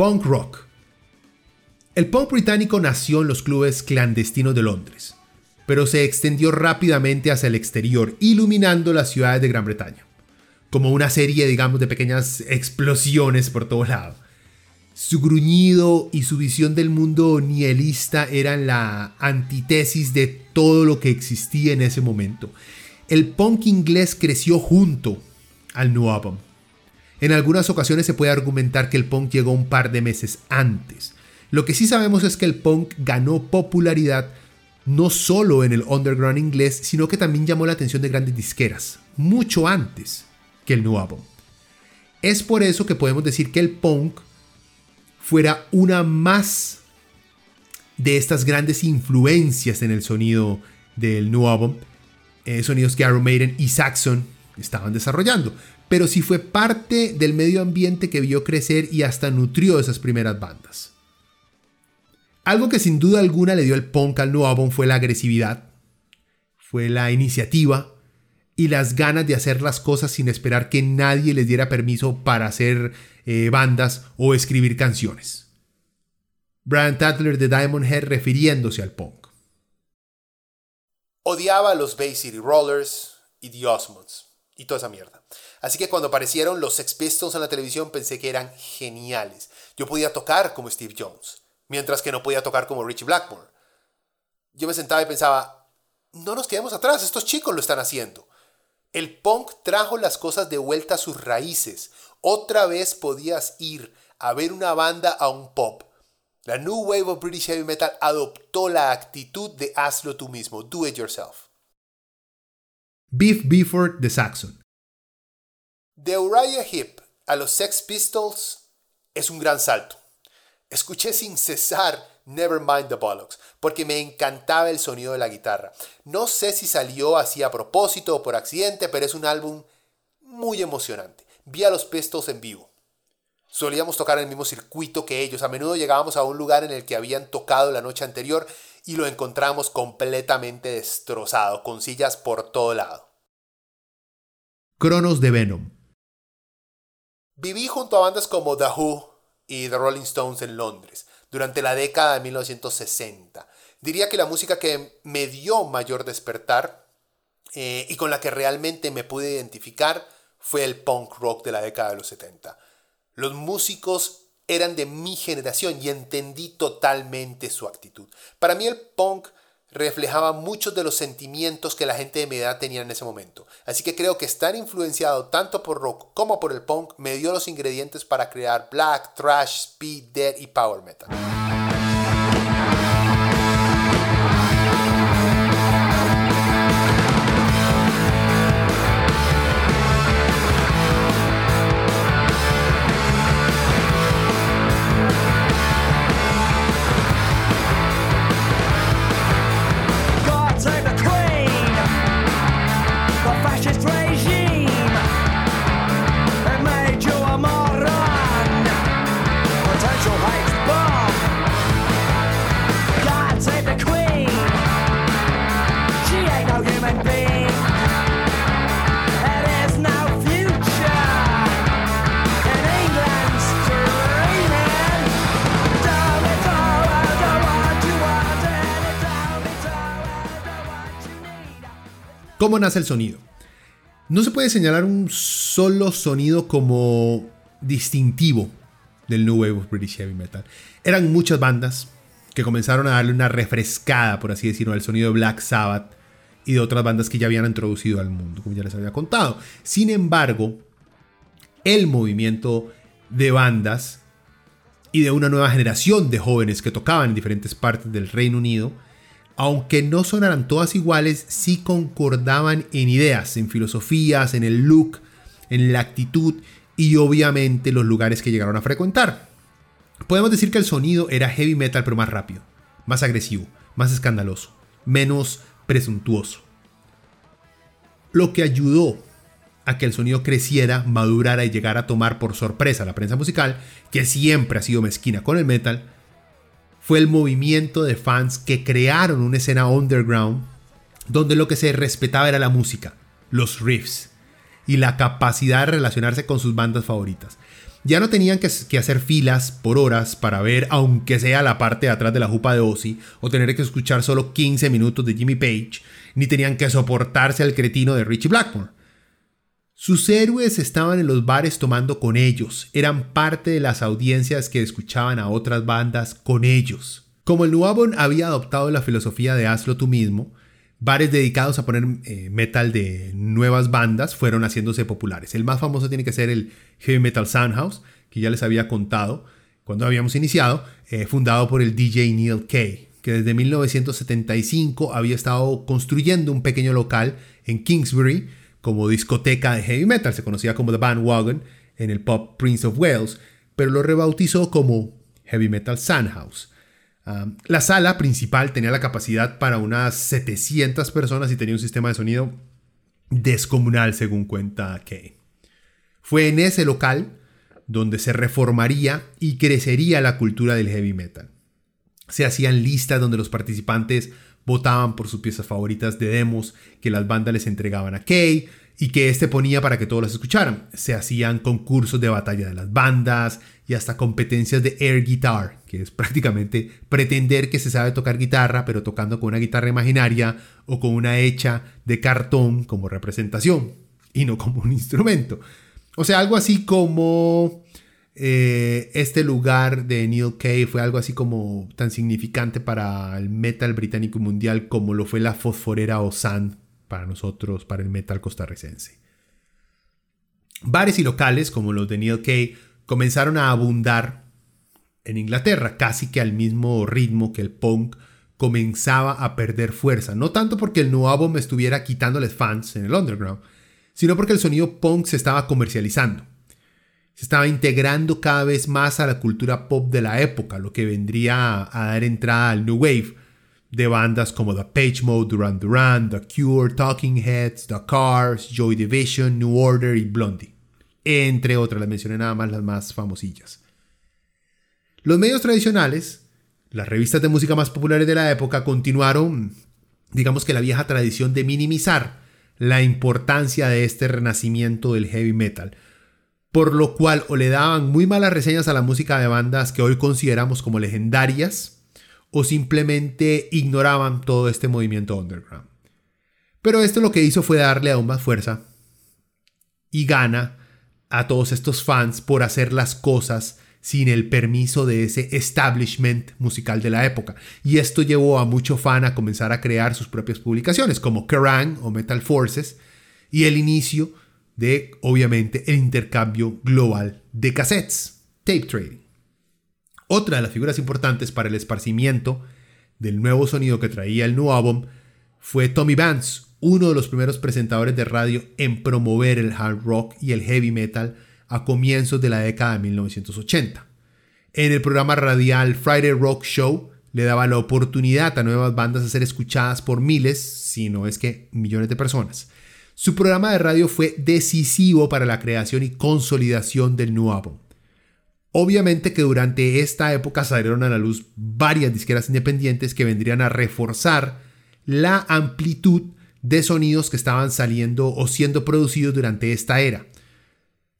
Punk rock. El punk británico nació en los clubes clandestinos de Londres, pero se extendió rápidamente hacia el exterior, iluminando las ciudades de Gran Bretaña, como una serie, digamos, de pequeñas explosiones por todo lado. Su gruñido y su visión del mundo nihilista eran la antítesis de todo lo que existía en ese momento. El punk inglés creció junto al New Album en algunas ocasiones se puede argumentar que el punk llegó un par de meses antes. Lo que sí sabemos es que el punk ganó popularidad no solo en el underground inglés, sino que también llamó la atención de grandes disqueras, mucho antes que el New Album. Es por eso que podemos decir que el punk fuera una más de estas grandes influencias en el sonido del New Album, eh, sonidos que Iron Maiden y Saxon estaban desarrollando pero sí fue parte del medio ambiente que vio crecer y hasta nutrió esas primeras bandas. Algo que sin duda alguna le dio el punk al nuevo fue la agresividad, fue la iniciativa y las ganas de hacer las cosas sin esperar que nadie les diera permiso para hacer eh, bandas o escribir canciones. Brian Tatler de Diamond Head refiriéndose al punk. Odiaba a los Bay City Rollers y The Osmonds y toda esa mierda. Así que cuando aparecieron los Sex en la televisión pensé que eran geniales. Yo podía tocar como Steve Jones, mientras que no podía tocar como Richie Blackmore. Yo me sentaba y pensaba, no nos quedemos atrás, estos chicos lo están haciendo. El punk trajo las cosas de vuelta a sus raíces. Otra vez podías ir a ver una banda a un pop. La New Wave of British Heavy Metal adoptó la actitud de hazlo tú mismo, do it yourself. Beef Bifford de Saxon. De Uriah Heep a los Sex Pistols es un gran salto. Escuché sin cesar Nevermind the Bollocks porque me encantaba el sonido de la guitarra. No sé si salió así a propósito o por accidente, pero es un álbum muy emocionante. Vi a los Pistols en vivo. Solíamos tocar en el mismo circuito que ellos. A menudo llegábamos a un lugar en el que habían tocado la noche anterior y lo encontramos completamente destrozado, con sillas por todo lado. Cronos de Venom. Viví junto a bandas como The Who y The Rolling Stones en Londres durante la década de 1960. Diría que la música que me dio mayor despertar eh, y con la que realmente me pude identificar fue el punk rock de la década de los 70. Los músicos eran de mi generación y entendí totalmente su actitud. Para mí el punk reflejaba muchos de los sentimientos que la gente de mi edad tenía en ese momento. Así que creo que estar influenciado tanto por rock como por el punk me dio los ingredientes para crear black, thrash, speed, dead y power metal. ¿Cómo nace el sonido? No se puede señalar un solo sonido como distintivo del New Wave of British Heavy Metal. Eran muchas bandas que comenzaron a darle una refrescada, por así decirlo, al sonido de Black Sabbath y de otras bandas que ya habían introducido al mundo, como ya les había contado. Sin embargo, el movimiento de bandas y de una nueva generación de jóvenes que tocaban en diferentes partes del Reino Unido aunque no sonaran todas iguales, sí concordaban en ideas, en filosofías, en el look, en la actitud y obviamente los lugares que llegaron a frecuentar. Podemos decir que el sonido era heavy metal pero más rápido, más agresivo, más escandaloso, menos presuntuoso. Lo que ayudó a que el sonido creciera, madurara y llegara a tomar por sorpresa la prensa musical, que siempre ha sido mezquina con el metal, fue el movimiento de fans que crearon una escena underground donde lo que se respetaba era la música, los riffs y la capacidad de relacionarse con sus bandas favoritas. Ya no tenían que, hacer filas por horas para ver, aunque sea la parte de atrás de la jupa de Ozzy, o tener que escuchar solo 15 minutos de Jimmy Page, ni tenían que soportarse al cretino de Richie Blackmore. Sus héroes estaban en los bares tomando con ellos, eran parte de las audiencias que escuchaban a otras bandas con ellos. Como el Nuabon había adoptado la filosofía de hazlo tú mismo, bares dedicados a poner eh, metal de nuevas bandas fueron haciéndose populares. El más famoso tiene que ser el Heavy Metal Soundhouse, que ya les había contado cuando habíamos iniciado, eh, fundado por el DJ Neil Kay, que desde 1975 había estado construyendo un pequeño local en Kingsbury, como discoteca de heavy metal, se conocía como The Bandwagon en el pop Prince of Wales, pero lo rebautizó como Heavy Metal Sandhouse. Um, la sala principal tenía la capacidad para unas 700 personas y tenía un sistema de sonido descomunal, según cuenta Kane. Fue en ese local donde se reformaría y crecería la cultura del heavy metal. Se hacían listas donde los participantes votaban por sus piezas favoritas de demos que las bandas les entregaban a Kay y que este ponía para que todos las escucharan. Se hacían concursos de batalla de las bandas y hasta competencias de air guitar, que es prácticamente pretender que se sabe tocar guitarra, pero tocando con una guitarra imaginaria o con una hecha de cartón como representación y no como un instrumento. O sea, algo así como eh, este lugar de Neil Kay fue algo así como tan significante para el metal británico mundial como lo fue la fosforera Osan para nosotros, para el metal costarricense. Bares y locales como los de Neil Kay comenzaron a abundar en Inglaterra, casi que al mismo ritmo que el punk comenzaba a perder fuerza, no tanto porque el nuevo me estuviera quitándoles fans en el underground, sino porque el sonido punk se estaba comercializando se estaba integrando cada vez más a la cultura pop de la época, lo que vendría a, dar entrada al New Wave de bandas como The Page Mode, Duran Duran, The Cure, Talking Heads, The Cars, Joy Division, New Order y Blondie, entre otras, las mencioné nada más las más famosillas. Los medios tradicionales, las revistas de música más populares de la época, continuaron, digamos que la vieja tradición de minimizar la importancia de este renacimiento del heavy metal, por lo cual o le daban muy malas reseñas a la música de bandas que hoy consideramos como legendarias, o simplemente ignoraban todo este movimiento underground. Pero esto lo que hizo fue darle aún más fuerza y gana a todos estos fans por hacer las cosas sin el permiso de ese establishment musical de la época. Y esto llevó a mucho fan a comenzar a crear sus propias publicaciones, como Kerrang o Metal Forces, y el inicio de, obviamente, el intercambio global de cassettes, tape trading. Otra de las figuras importantes para el esparcimiento del nuevo sonido que traía el nuevo álbum fue Tommy Vance, uno de los primeros presentadores de radio en promover el hard rock y el heavy metal a comienzos de la década de 1980. En el programa radial Friday Rock Show le daba la oportunidad a nuevas bandas a ser escuchadas por miles, si no es que millones de personas. Su programa de radio fue decisivo para la creación y consolidación del nuevo. Obviamente que durante esta época salieron a la luz varias disqueras independientes que vendrían a reforzar la amplitud de sonidos que estaban saliendo o siendo producidos durante esta era.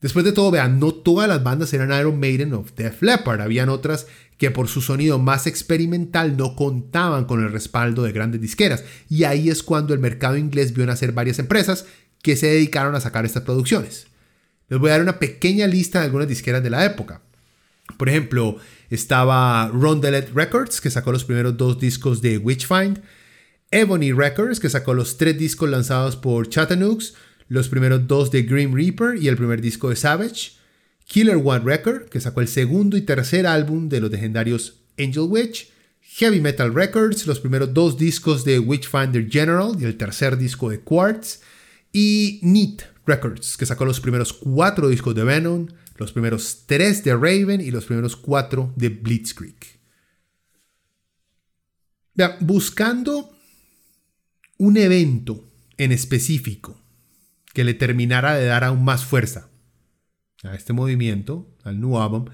Después de todo, vean, no todas las bandas eran Iron Maiden o Def Leppard, habían otras que por su sonido más experimental no contaban con el respaldo de grandes disqueras, y ahí es cuando el mercado inglés vio nacer varias empresas que se dedicaron a sacar estas producciones. Les voy a dar una pequeña lista de algunas disqueras de la época. Por ejemplo, estaba Rondelet Records, que sacó los primeros dos discos de Witchfind, Ebony Records, que sacó los tres discos lanzados por Chattanooga, los primeros dos de Grim Reaper y el primer disco de Savage, Killer One Record, que sacó el segundo y tercer álbum de los legendarios Angel Witch, Heavy Metal Records, los primeros dos discos de Witchfinder General y el tercer disco de Quartz, y Neat Records, que sacó los primeros cuatro discos de Venom, los primeros tres de Raven y los primeros cuatro de Blitzkrieg. buscando un evento en específico que le terminara de dar aún más fuerza a este movimiento, al New Album,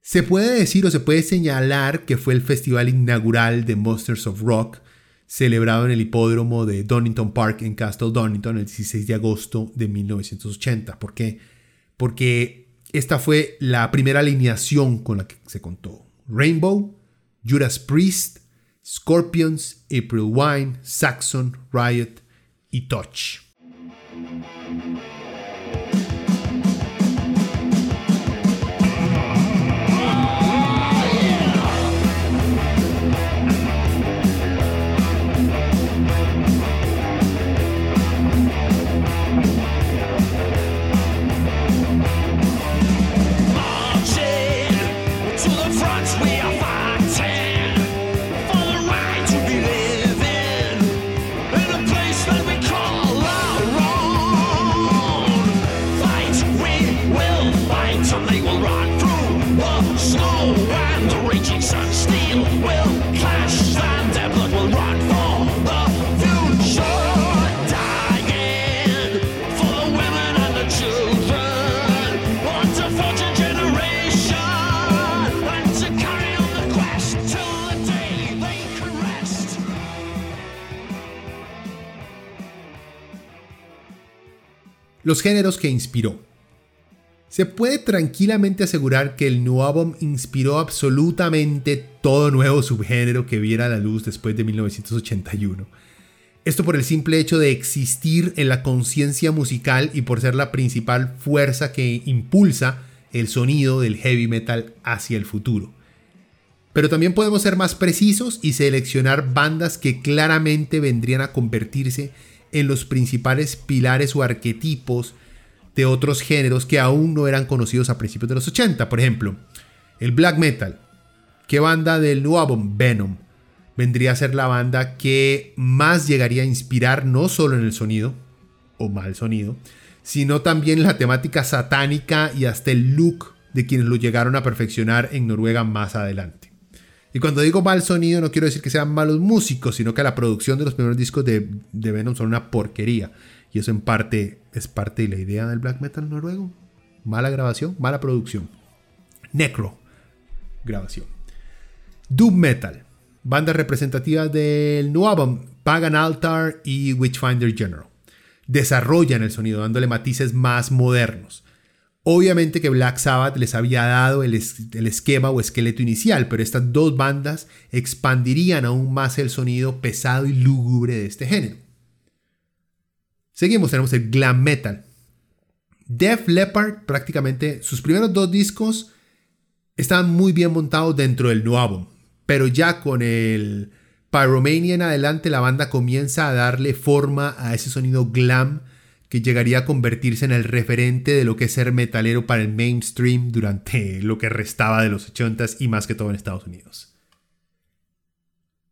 se puede decir o se puede señalar que fue el festival inaugural de Monsters of Rock, celebrado en el hipódromo de Donington Park en Castle Donington el 16 de agosto de 1980. ¿Por qué? Porque esta fue la primera alineación con la que se contó. Rainbow, Judas Priest, Scorpions, April Wine, Saxon, Riot y Touch. Música Los géneros que inspiró. Se puede tranquilamente asegurar que el New Album inspiró absolutamente todo nuevo subgénero que viera la luz después de 1981. Esto por el simple hecho de existir en la conciencia musical y por ser la principal fuerza que impulsa el sonido del heavy metal hacia el futuro. Pero también podemos ser más precisos y seleccionar bandas que claramente vendrían a convertirse en los principales pilares o arquetipos de otros géneros que aún no eran conocidos a principios de los 80. Por ejemplo, el black metal. ¿Qué banda del nuevo Venom? Vendría a ser la banda que más llegaría a inspirar no solo en el sonido, o mal sonido, sino también la temática satánica y hasta el look de quienes lo llegaron a perfeccionar en Noruega más adelante. Y cuando digo mal sonido no quiero decir que sean malos músicos, sino que la producción de los primeros discos de, Venom son una porquería. Y eso en parte es parte de la idea del black metal noruego. Mala grabación, mala producción. Necro, grabación. Doom Metal, bandas representativas del nuevo Pagan Altar y Witchfinder General. Desarrollan el sonido dándole matices más modernos. Obviamente que Black Sabbath les había dado el, esquema o esqueleto inicial, pero estas dos bandas expandirían aún más el sonido pesado y lúgubre de este género. Seguimos, tenemos el glam metal. Def Leppard prácticamente sus primeros dos discos estaban muy bien montados dentro del nuevo álbum, pero ya con el Pyromania en adelante la banda comienza a darle forma a ese sonido glam que llegaría a convertirse en el referente de lo que es ser metalero para el mainstream durante lo que restaba de los 80s y más que todo en Estados Unidos.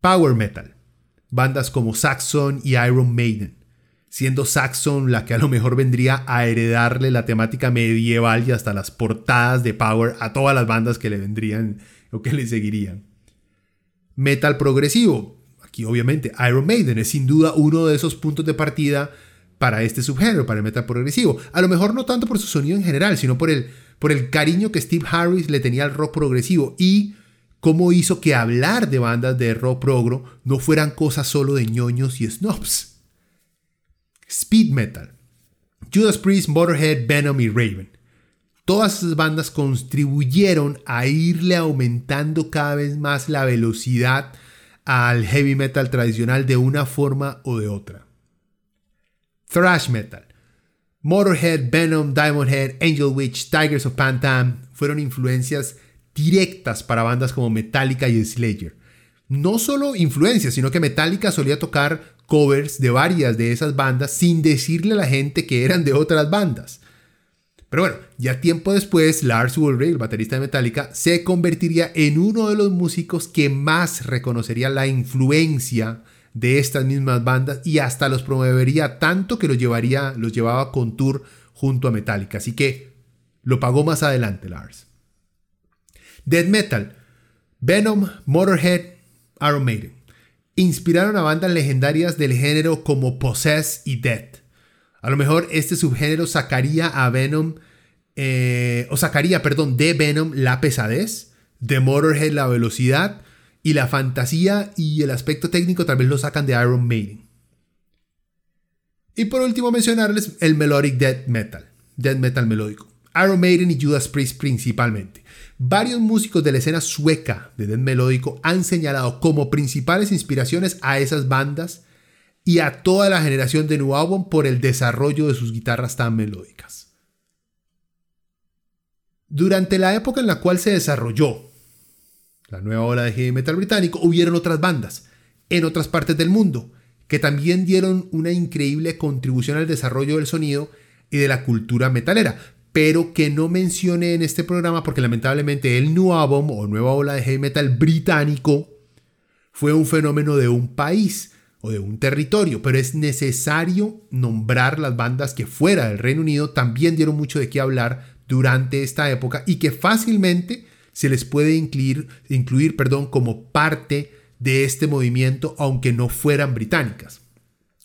Power Metal. Bandas como Saxon y Iron Maiden. Siendo Saxon la que a lo mejor vendría a heredarle la temática medieval y hasta las portadas de Power a todas las bandas que le vendrían o que le seguirían. Metal progresivo. Aquí obviamente Iron Maiden es sin duda uno de esos puntos de partida para este subgénero, para el metal progresivo. A lo mejor no tanto por su sonido en general, sino por el, por el cariño que Steve Harris le tenía al rock progresivo y cómo hizo que hablar de bandas de rock progro no fueran cosas solo de ñoños y snobs. Speed metal. Judas Priest, Motorhead, Venom y Raven. Todas esas bandas contribuyeron a irle aumentando cada vez más la velocidad al heavy metal tradicional de una forma o de otra thrash metal. Motorhead, Venom, Diamond Head, Angel Witch, Tigers of Pantam fueron influencias directas para bandas como Metallica y Slayer. No solo influencias, sino que Metallica solía tocar covers de varias de esas bandas sin decirle a la gente que eran de otras bandas. Pero bueno, ya tiempo después, Lars Ulrich, el baterista de Metallica, se convertiría en uno de los músicos que más reconocería la influencia de estas mismas bandas y hasta los promovería tanto que los llevaría, los llevaba con tour junto a Metallica. Así que lo pagó más adelante Lars. Death Metal, Venom, Motorhead, Iron Maiden. Inspiraron a bandas legendarias del género como Possess y Death. A lo mejor este subgénero sacaría a Venom, eh, o sacaría, perdón, de Venom la pesadez, de Motorhead la velocidad, y la fantasía y el aspecto técnico tal vez lo sacan de Iron Maiden. Y por último mencionarles el melodic death metal, death metal melódico. Iron Maiden y Judas Priest principalmente. Varios músicos de la escena sueca de death melódico han señalado como principales inspiraciones a esas bandas y a toda la generación de New Album por el desarrollo de sus guitarras tan melódicas. Durante la época en la cual se desarrolló la nueva ola de heavy metal británico, hubieron otras bandas en otras partes del mundo que también dieron una increíble contribución al desarrollo del sonido y de la cultura metalera, pero que no mencioné en este programa porque lamentablemente el New Album o nueva ola de heavy metal británico fue un fenómeno de un país o de un territorio, pero es necesario nombrar las bandas que fuera del Reino Unido. También dieron mucho de qué hablar durante esta época y que fácilmente se les puede incluir, incluir perdón, como parte de este movimiento, aunque no fueran británicas.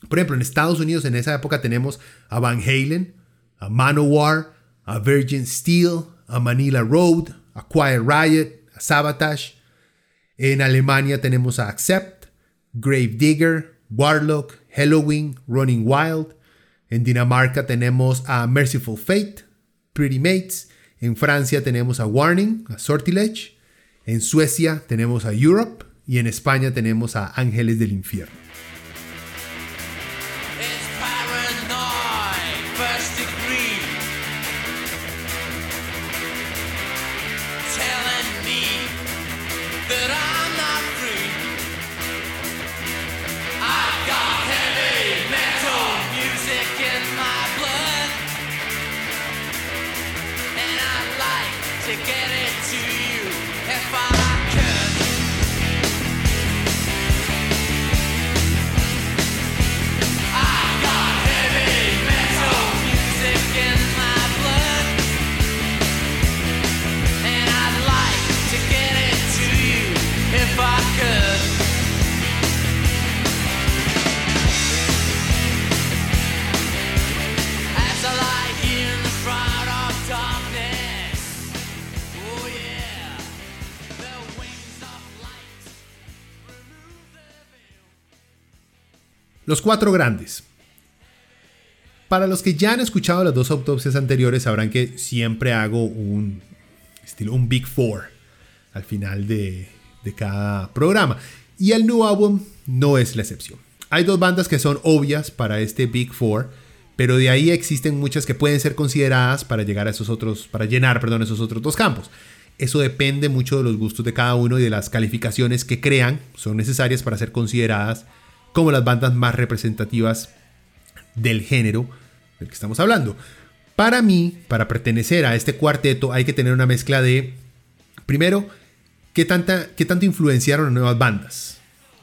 Por ejemplo, en Estados Unidos en esa época tenemos a Van Halen, a Manowar, a Virgin Steel, a Manila Road, a Quiet Riot, a Sabotage. En Alemania tenemos a Accept, Grave Digger, Warlock, Halloween, Running Wild. En Dinamarca tenemos a Merciful Fate, Pretty Mates. En Francia tenemos a Warning, a Sortilege. En Suecia tenemos a Europe. Y en España tenemos a Ángeles del Infierno. Los cuatro grandes. Para los que ya han escuchado las dos autopsias anteriores sabrán que siempre hago un estilo, un Big Four al final de, cada programa. Y el nuevo álbum no es la excepción. Hay dos bandas que son obvias para este Big Four, pero de ahí existen muchas que pueden ser consideradas para llegar a esos otros, para llenar, perdón, esos otros dos campos. Eso depende mucho de los gustos de cada uno y de las calificaciones que crean son necesarias para ser consideradas como las bandas más representativas del género del que estamos hablando. Para mí, para pertenecer a este cuarteto, hay que tener una mezcla de, primero, qué, tanta, qué tanto influenciaron a nuevas bandas.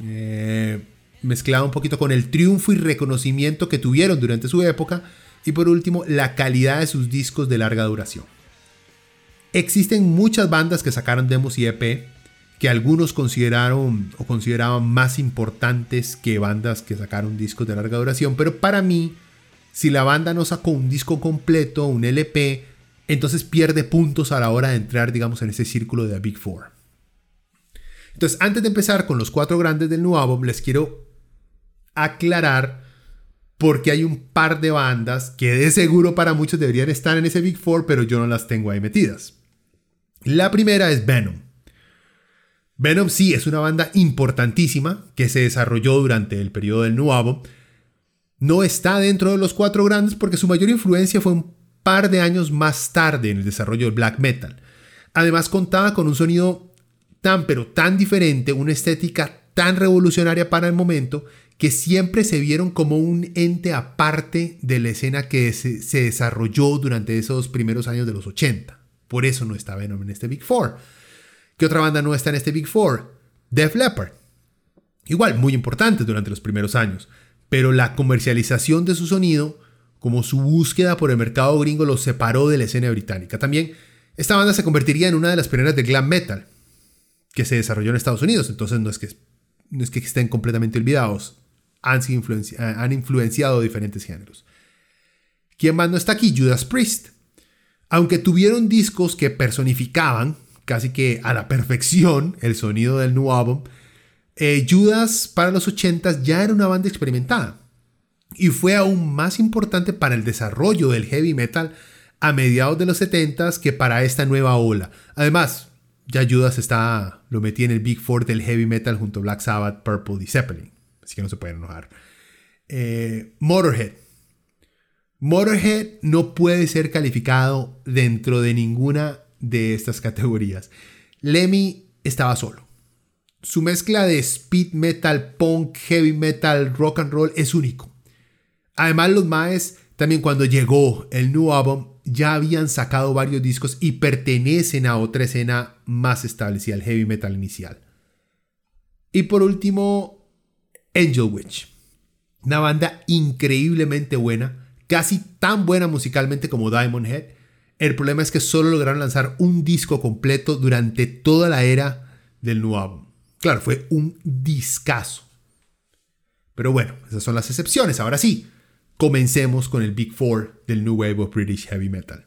Eh, mezclado un poquito con el triunfo y reconocimiento que tuvieron durante su época. Y por último, la calidad de sus discos de larga duración. Existen muchas bandas que sacaron demos y EP que algunos consideraron o consideraban más importantes que bandas que sacaron discos de larga duración, pero para mí, si la banda no sacó un disco completo, un LP, entonces pierde puntos a la hora de entrar, digamos, en ese círculo de Big Four. Entonces, antes de empezar con los cuatro grandes del nuevo álbum, les quiero aclarar porque hay un par de bandas que de seguro para muchos deberían estar en ese Big Four, pero yo no las tengo ahí metidas. La primera es Venom. Venom sí es una banda importantísima que se desarrolló durante el periodo del nuevo. No está dentro de los cuatro grandes porque su mayor influencia fue un par de años más tarde en el desarrollo del black metal. Además contaba con un sonido tan pero tan diferente, una estética tan revolucionaria para el momento que siempre se vieron como un ente aparte de la escena que se, desarrolló durante esos primeros años de los 80. Por eso no está Venom en este Big Four. ¿Qué otra banda no está en este Big Four? Def Leppard. Igual, muy importante durante los primeros años, pero la comercialización de su sonido, como su búsqueda por el mercado gringo, los separó de la escena británica. También, esta banda se convertiría en una de las primeras de glam metal que se desarrolló en Estados Unidos, entonces no es que, no es que estén completamente olvidados han, han influenciado diferentes géneros. ¿Quién más no está aquí? Judas Priest. Aunque tuvieron discos que personificaban casi que a la perfección el sonido del nuevo álbum, eh, Judas para los 80 ya era una banda experimentada y fue aún más importante para el desarrollo del heavy metal a mediados de los 70 que para esta nueva ola. Además, ya Judas está, lo metí en el Big Four del heavy metal junto a Black Sabbath, Purple y Zeppelin así que no se pueden enojar. Eh, Motorhead. Motorhead no puede ser calificado dentro de ninguna de estas categorías. Lemmy estaba solo. Su mezcla de speed metal, punk, heavy metal, rock and roll es único. Además, los Maes también cuando llegó el nuevo álbum ya habían sacado varios discos y pertenecen a otra escena más establecida, el heavy metal inicial. Y por último, Angel Witch. Una banda increíblemente buena, casi tan buena musicalmente como Diamond Head. El problema es que solo lograron lanzar un disco completo durante toda la era del nuevo álbum. Claro, fue un discazo. Pero bueno, esas son las excepciones. Ahora sí, comencemos con el Big Four del New Wave of British Heavy Metal.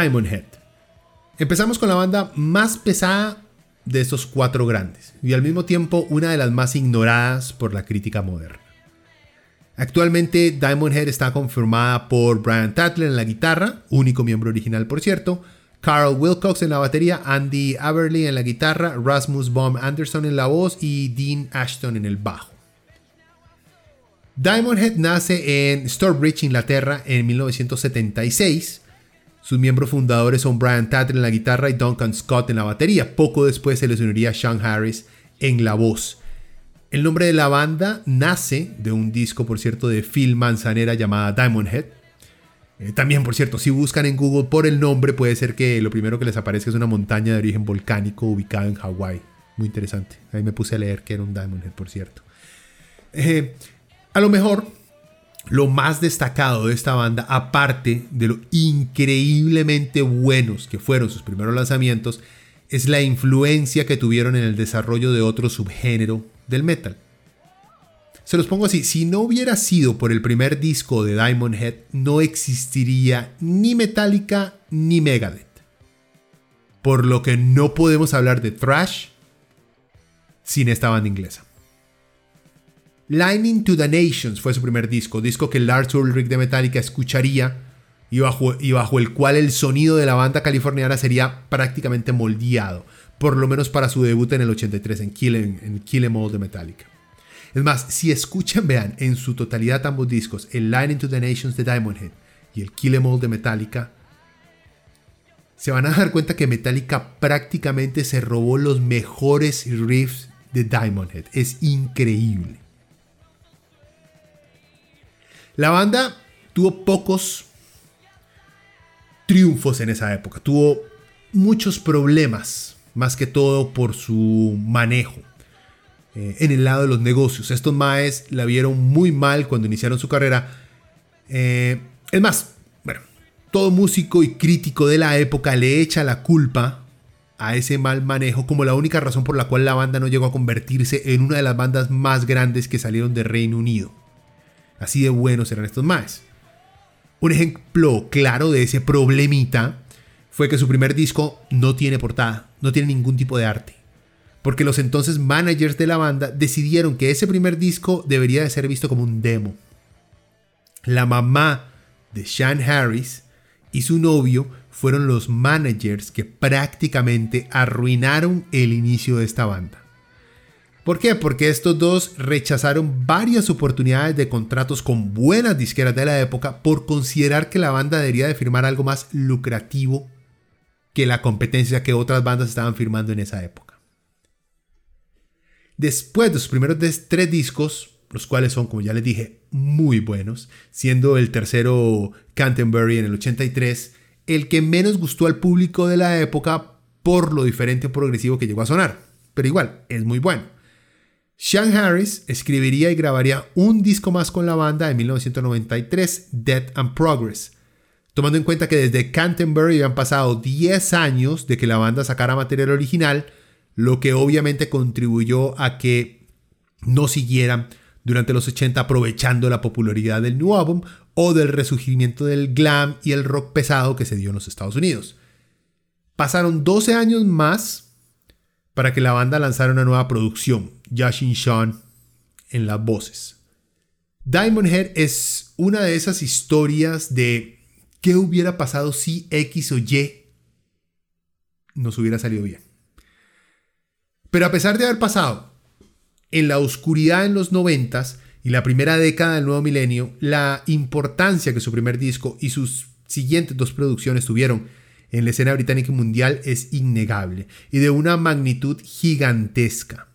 Diamond Head. Empezamos con la banda más pesada de estos cuatro grandes y al mismo tiempo una de las más ignoradas por la crítica moderna. Actualmente Diamond Head está confirmada por Brian Tatler en la guitarra, único miembro original por cierto, Carl Wilcox en la batería, Andy Aberley en la guitarra, Rasmus Baum Anderson en la voz y Dean Ashton en el bajo. Diamond Head nace en Storebridge, Inglaterra, en 1976. Sus miembros fundadores son Brian Tatter en la guitarra y Duncan Scott en la batería. Poco después se les uniría Sean Harris en la voz. El nombre de la banda nace de un disco, por cierto, de Phil Manzanera llamada Diamond Head. Eh, también, por cierto, si buscan en Google por el nombre, puede ser que lo primero que les aparezca es una montaña de origen volcánico ubicada en Hawái. Muy interesante. Ahí me puse a leer que era un Diamond Head, por cierto. Eh, a lo mejor, lo más destacado de esta banda, aparte de lo increíblemente buenos que fueron sus primeros lanzamientos, es la influencia que tuvieron en el desarrollo de otro subgénero del metal. Se los pongo así, si no hubiera sido por el primer disco de Diamond Head, no existiría ni Metallica ni Megadeth. Por lo que no podemos hablar de thrash sin esta banda inglesa. Lightning to the Nations fue su primer disco, disco que Lars Ulrich de Metallica escucharía y bajo, el cual el sonido de la banda californiana sería prácticamente moldeado, por lo menos para su debut en el 83 en Kill, en, Kill Em All de Metallica. Es más, si escuchan, vean, en su totalidad ambos discos, el Line to the Nations de Diamond Head y el Kill Em All de Metallica, se van a dar cuenta que Metallica prácticamente se robó los mejores riffs de Diamond Head. Es increíble. La banda tuvo pocos triunfos en esa época. Tuvo muchos problemas, más que todo por su manejo eh, en el lado de los negocios. Estos maes la vieron muy mal cuando iniciaron su carrera. Eh, es más, bueno, todo músico y crítico de la época le echa la culpa a ese mal manejo como la única razón por la cual la banda no llegó a convertirse en una de las bandas más grandes que salieron de Reino Unido. Así de buenos eran estos maes. Un ejemplo claro de ese problemita fue que su primer disco no tiene portada, no tiene ningún tipo de arte. Porque los entonces managers de la banda decidieron que ese primer disco debería de ser visto como un demo. La mamá de Sean Harris y su novio fueron los managers que prácticamente arruinaron el inicio de esta banda. ¿Por qué? Porque estos dos rechazaron varias oportunidades de contratos con buenas disqueras de la época por considerar que la banda debería de firmar algo más lucrativo que la competencia que otras bandas estaban firmando en esa época. Después de sus primeros tres discos, los cuales son, como ya les dije, muy buenos, siendo el tercero Canterbury en el 83, el que menos gustó al público de la época por lo diferente o progresivo que llegó a sonar. Pero igual, es muy bueno. Sean Harris escribiría y grabaría un disco más con la banda en 1993, Death and Progress. Tomando en cuenta que desde Canterbury habían pasado 10 años de que la banda sacara material original, lo que obviamente contribuyó a que no siguieran durante los 80 aprovechando la popularidad del nuevo álbum o del resurgimiento del glam y el rock pesado que se dio en los Estados Unidos. Pasaron 12 años más para que la banda lanzara una nueva producción, Yashin Sean en las voces. Diamond Head es una de esas historias de qué hubiera pasado si X o Y nos hubiera salido bien. Pero a pesar de haber pasado en la oscuridad en los noventas y la primera década del nuevo milenio, la importancia que su primer disco y sus siguientes dos producciones tuvieron en la escena británica mundial es innegable y de una magnitud gigantesca,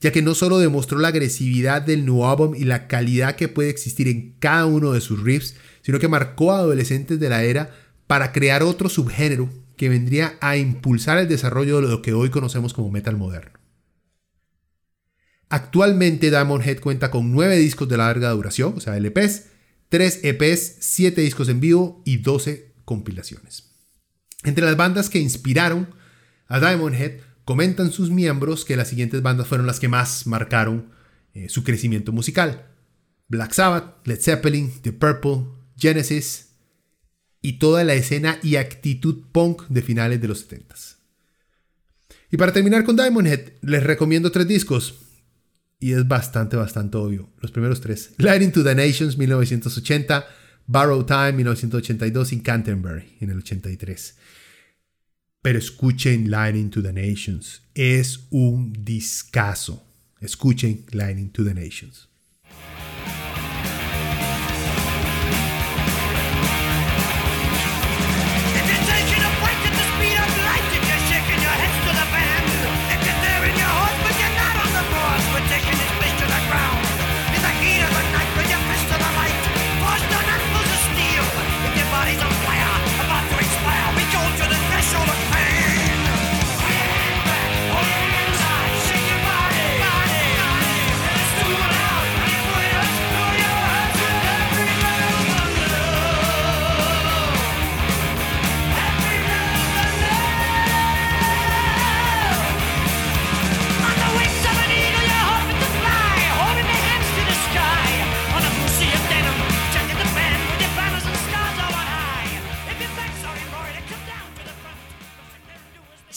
ya que no solo demostró la agresividad del nuevo álbum y la calidad que puede existir en cada uno de sus riffs, sino que marcó a adolescentes de la era para crear otro subgénero que vendría a impulsar el desarrollo de lo que hoy conocemos como metal moderno. Actualmente Diamond Head cuenta con 9 discos de larga duración, o sea, LPs, 3 EPs, 7 discos en vivo y 12 compilaciones. Entre las bandas que inspiraron a Diamond Head, comentan sus miembros que las siguientes bandas fueron las que más marcaron eh, su crecimiento musical. Black Sabbath, Led Zeppelin, The Purple, Genesis y toda la escena y actitud punk de finales de los 70 Y para terminar con Diamond Head, les recomiendo tres discos. Y es bastante, bastante obvio. Los primeros tres. Lighting to the Nations, 1980. Borrow Time, 1982. Y Canterbury, en el 83. Pero escuchen Lightning to the Nations. Es un discazo. Escuchen Lightning to the Nations.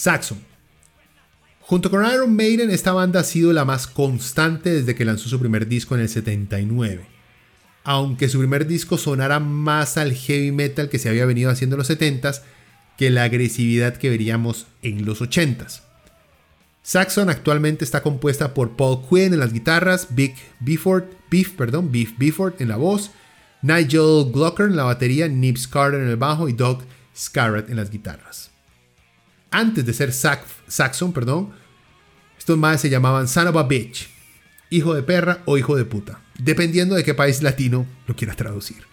Saxon. Junto con Iron Maiden, esta banda ha sido la más constante desde que lanzó su primer disco en el 79. Aunque su primer disco sonara más al heavy metal que se había venido haciendo en los 70s que la agresividad que veríamos en los 80s. Saxon actualmente está compuesta por Paul Quinn en las guitarras, Big Beeford, Beef, perdón, Beef Beeford en la voz, Nigel Glocker en la batería, Nibs Carter en el bajo y Doug Scarrett en las guitarras antes de ser Saxon, perdón, estos más se llamaban son of bitch, hijo de perra o hijo de puta, dependiendo de qué país latino lo quiera traducir.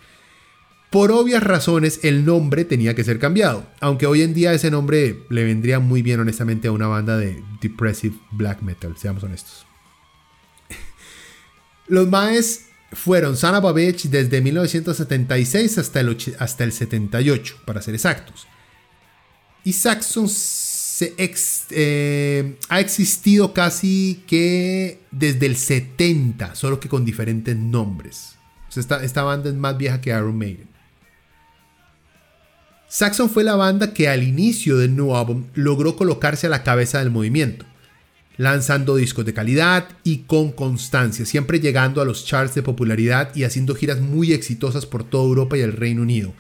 Por obvias razones el nombre tenía que ser cambiado, aunque hoy en día ese nombre le vendría muy bien honestamente a una banda de depressive black metal, seamos honestos. Los maes fueron Son of a Bitch desde 1976 hasta hasta el 78, para ser exactos. Y Saxon eh, ha existido casi que desde el 70, solo que con diferentes nombres. esta, banda es más vieja que Iron Maiden. Saxon fue la banda que al inicio del nuevo álbum logró colocarse a la cabeza del movimiento, lanzando discos de calidad y con constancia, siempre llegando a los charts de popularidad y haciendo giras muy exitosas por toda Europa y el Reino Unido,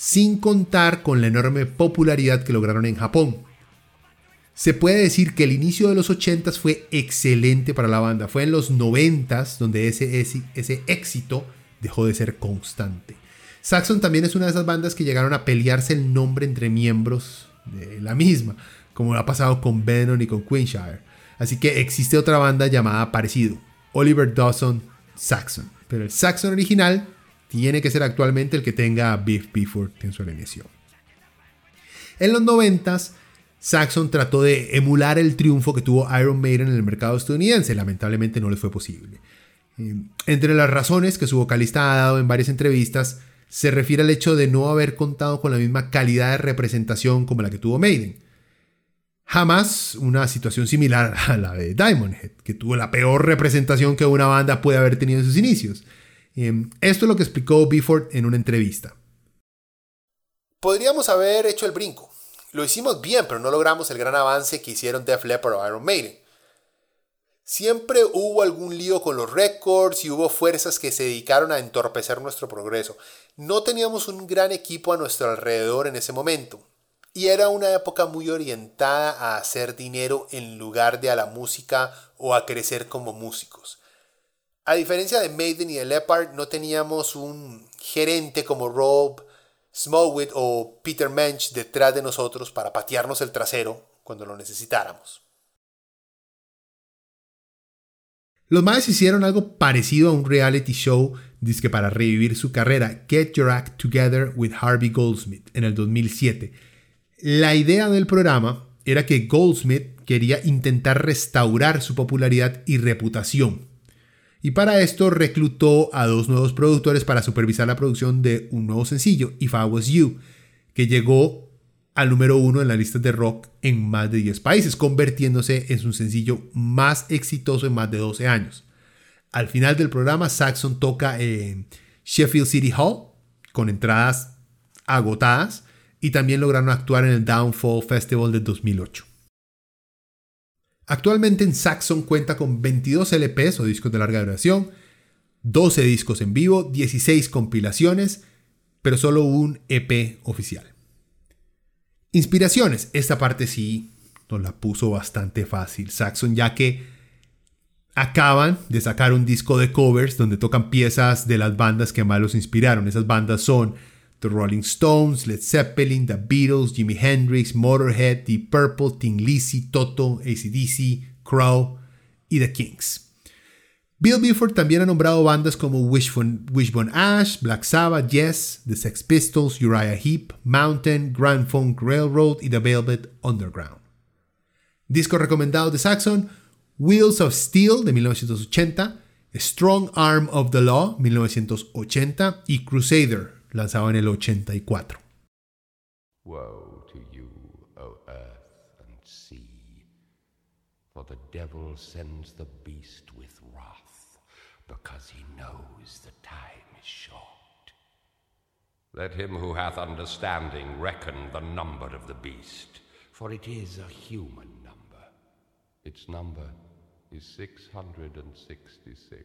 sin contar con la enorme popularidad que lograron en Japón. Se puede decir que el inicio de los 80s fue excelente para la banda, fue en los 90s donde ese, éxito dejó de ser constante. Saxon también es una de esas bandas que llegaron a pelearse el nombre entre miembros de la misma, como ha pasado con Venom y con Queenshire. Así que existe otra banda llamada parecido, Oliver Dawson Saxon. Pero el Saxon original tiene que ser actualmente el que tenga Beef Beeford en su alineación. En los 90 Saxon trató de emular el triunfo que tuvo Iron Maiden en el mercado estadounidense, lamentablemente no le fue posible. Eh, entre las razones que su vocalista ha dado en varias entrevistas, se refiere al hecho de no haber contado con la misma calidad de representación como la que tuvo Maiden. Jamás una situación similar a la de Diamond Head, que tuvo la peor representación que una banda puede haber tenido en sus inicios. Em, esto es lo que explicó Bifford en una entrevista. Podríamos haber hecho el brinco. Lo hicimos bien, pero no logramos el gran avance que hicieron Def Leppard o Iron Maiden. Siempre hubo algún lío con los récords y hubo fuerzas que se dedicaron a entorpecer nuestro progreso. No teníamos un gran equipo a nuestro alrededor en ese momento. Y era una época muy orientada a hacer dinero en lugar de a la música o a crecer como músicos. A diferencia de Maiden y de Leopard, no teníamos un gerente como Rob Smallwood o Peter Mensch detrás de nosotros para patearnos el trasero cuando lo necesitáramos. Los Maes hicieron algo parecido a un reality show disque para revivir su carrera, Get Your Act Together with Harvey Goldsmith, en el 2007. La idea del programa era que Goldsmith quería intentar restaurar su popularidad y reputación y para esto reclutó a dos nuevos productores para supervisar la producción de un nuevo sencillo, If I Was You, que llegó al número uno en la lista de rock en más de 10 países, convirtiéndose en su sencillo más exitoso en más de 12 años. Al final del programa, Saxon toca en Sheffield City Hall con entradas agotadas y también lograron actuar en el Downfall Festival de 2008. Actualmente en Saxon cuenta con 22 LPs o discos de larga duración, 12 discos en vivo, 16 compilaciones, pero solo un EP oficial. Inspiraciones. Esta parte sí nos la puso bastante fácil Saxon, ya que acaban de sacar un disco de covers donde tocan piezas de las bandas que más los inspiraron. Esas bandas son The Rolling Stones, Led Zeppelin, The Beatles, Jimi Hendrix, Motorhead, Deep Purple, Tin Lizzy, Toto, ACDC, Crow y The Kings. Bill Buford también ha nombrado bandas como Wishbone, Ash, Black Sabbath, Yes, The Sex Pistols, Uriah Heep, Mountain, Grand Funk Railroad y The Velvet Underground. Disco recomendado de Saxon, Wheels of Steel de 1980, Strong Arm of the Law 1980 y Crusader lanzado en el 84. Woe to you, O earth and sea, for the devil sends the beast with wrath, because he knows the time is short. Let him who hath understanding reckon the number of the beast, for it is a human number. Its number is 666.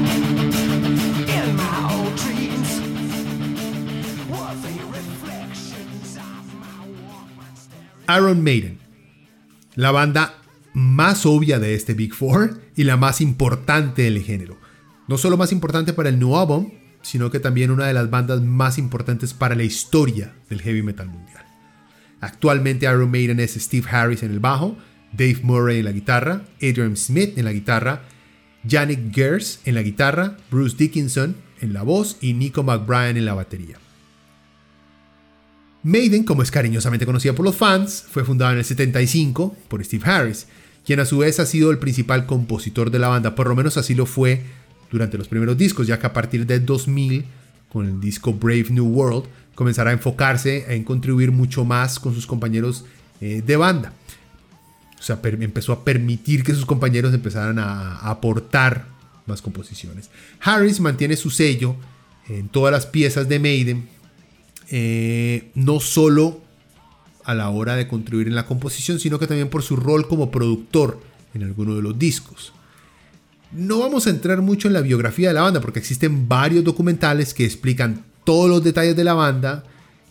Iron Maiden, la banda más obvia de este Big Four y la más importante del género. No solo más importante para el New Album, sino que también una de las bandas más importantes para la historia del heavy metal mundial. Actualmente Iron Maiden es Steve Harris en el bajo, Dave Murray en la guitarra, Adrian Smith en la guitarra, Yannick Gers en la guitarra, Bruce Dickinson en la voz y Nico McBride en la batería. Maiden, como es cariñosamente conocida por los fans, fue fundada en el 75 por Steve Harris, quien a su vez ha sido el principal compositor de la banda, por lo menos así lo fue durante los primeros discos, ya que a partir de 2000, con el disco Brave New World, comenzará a enfocarse en contribuir mucho más con sus compañeros eh, de banda. O sea, empezó a permitir que sus compañeros empezaran a aportar más composiciones. Harris mantiene su sello en todas las piezas de Maiden, eh, no solo a la hora de contribuir en la composición, sino que también por su rol como productor en alguno de los discos. No vamos a entrar mucho en la biografía de la banda porque existen varios documentales que explican todos los detalles de la banda.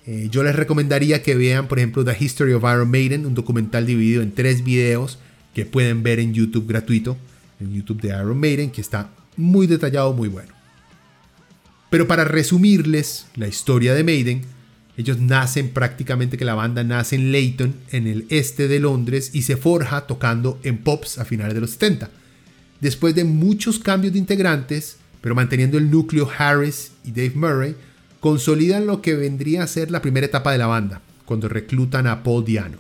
Eh, yo les recomendaría que vean, por ejemplo, The History of Iron Maiden, un documental dividido en tres videos que pueden ver en YouTube gratuito, en YouTube de Iron Maiden, que está muy detallado, muy bueno. Pero para resumirles la historia de Maiden, ellos nacen prácticamente que la banda nace en Leyton, en el este de Londres, y se forja tocando en Pops a finales de los 70. Después de muchos cambios de integrantes, pero manteniendo el núcleo Harris y Dave Murray, consolidan lo que vendría a ser la primera etapa de la banda, cuando reclutan a Paul Diano.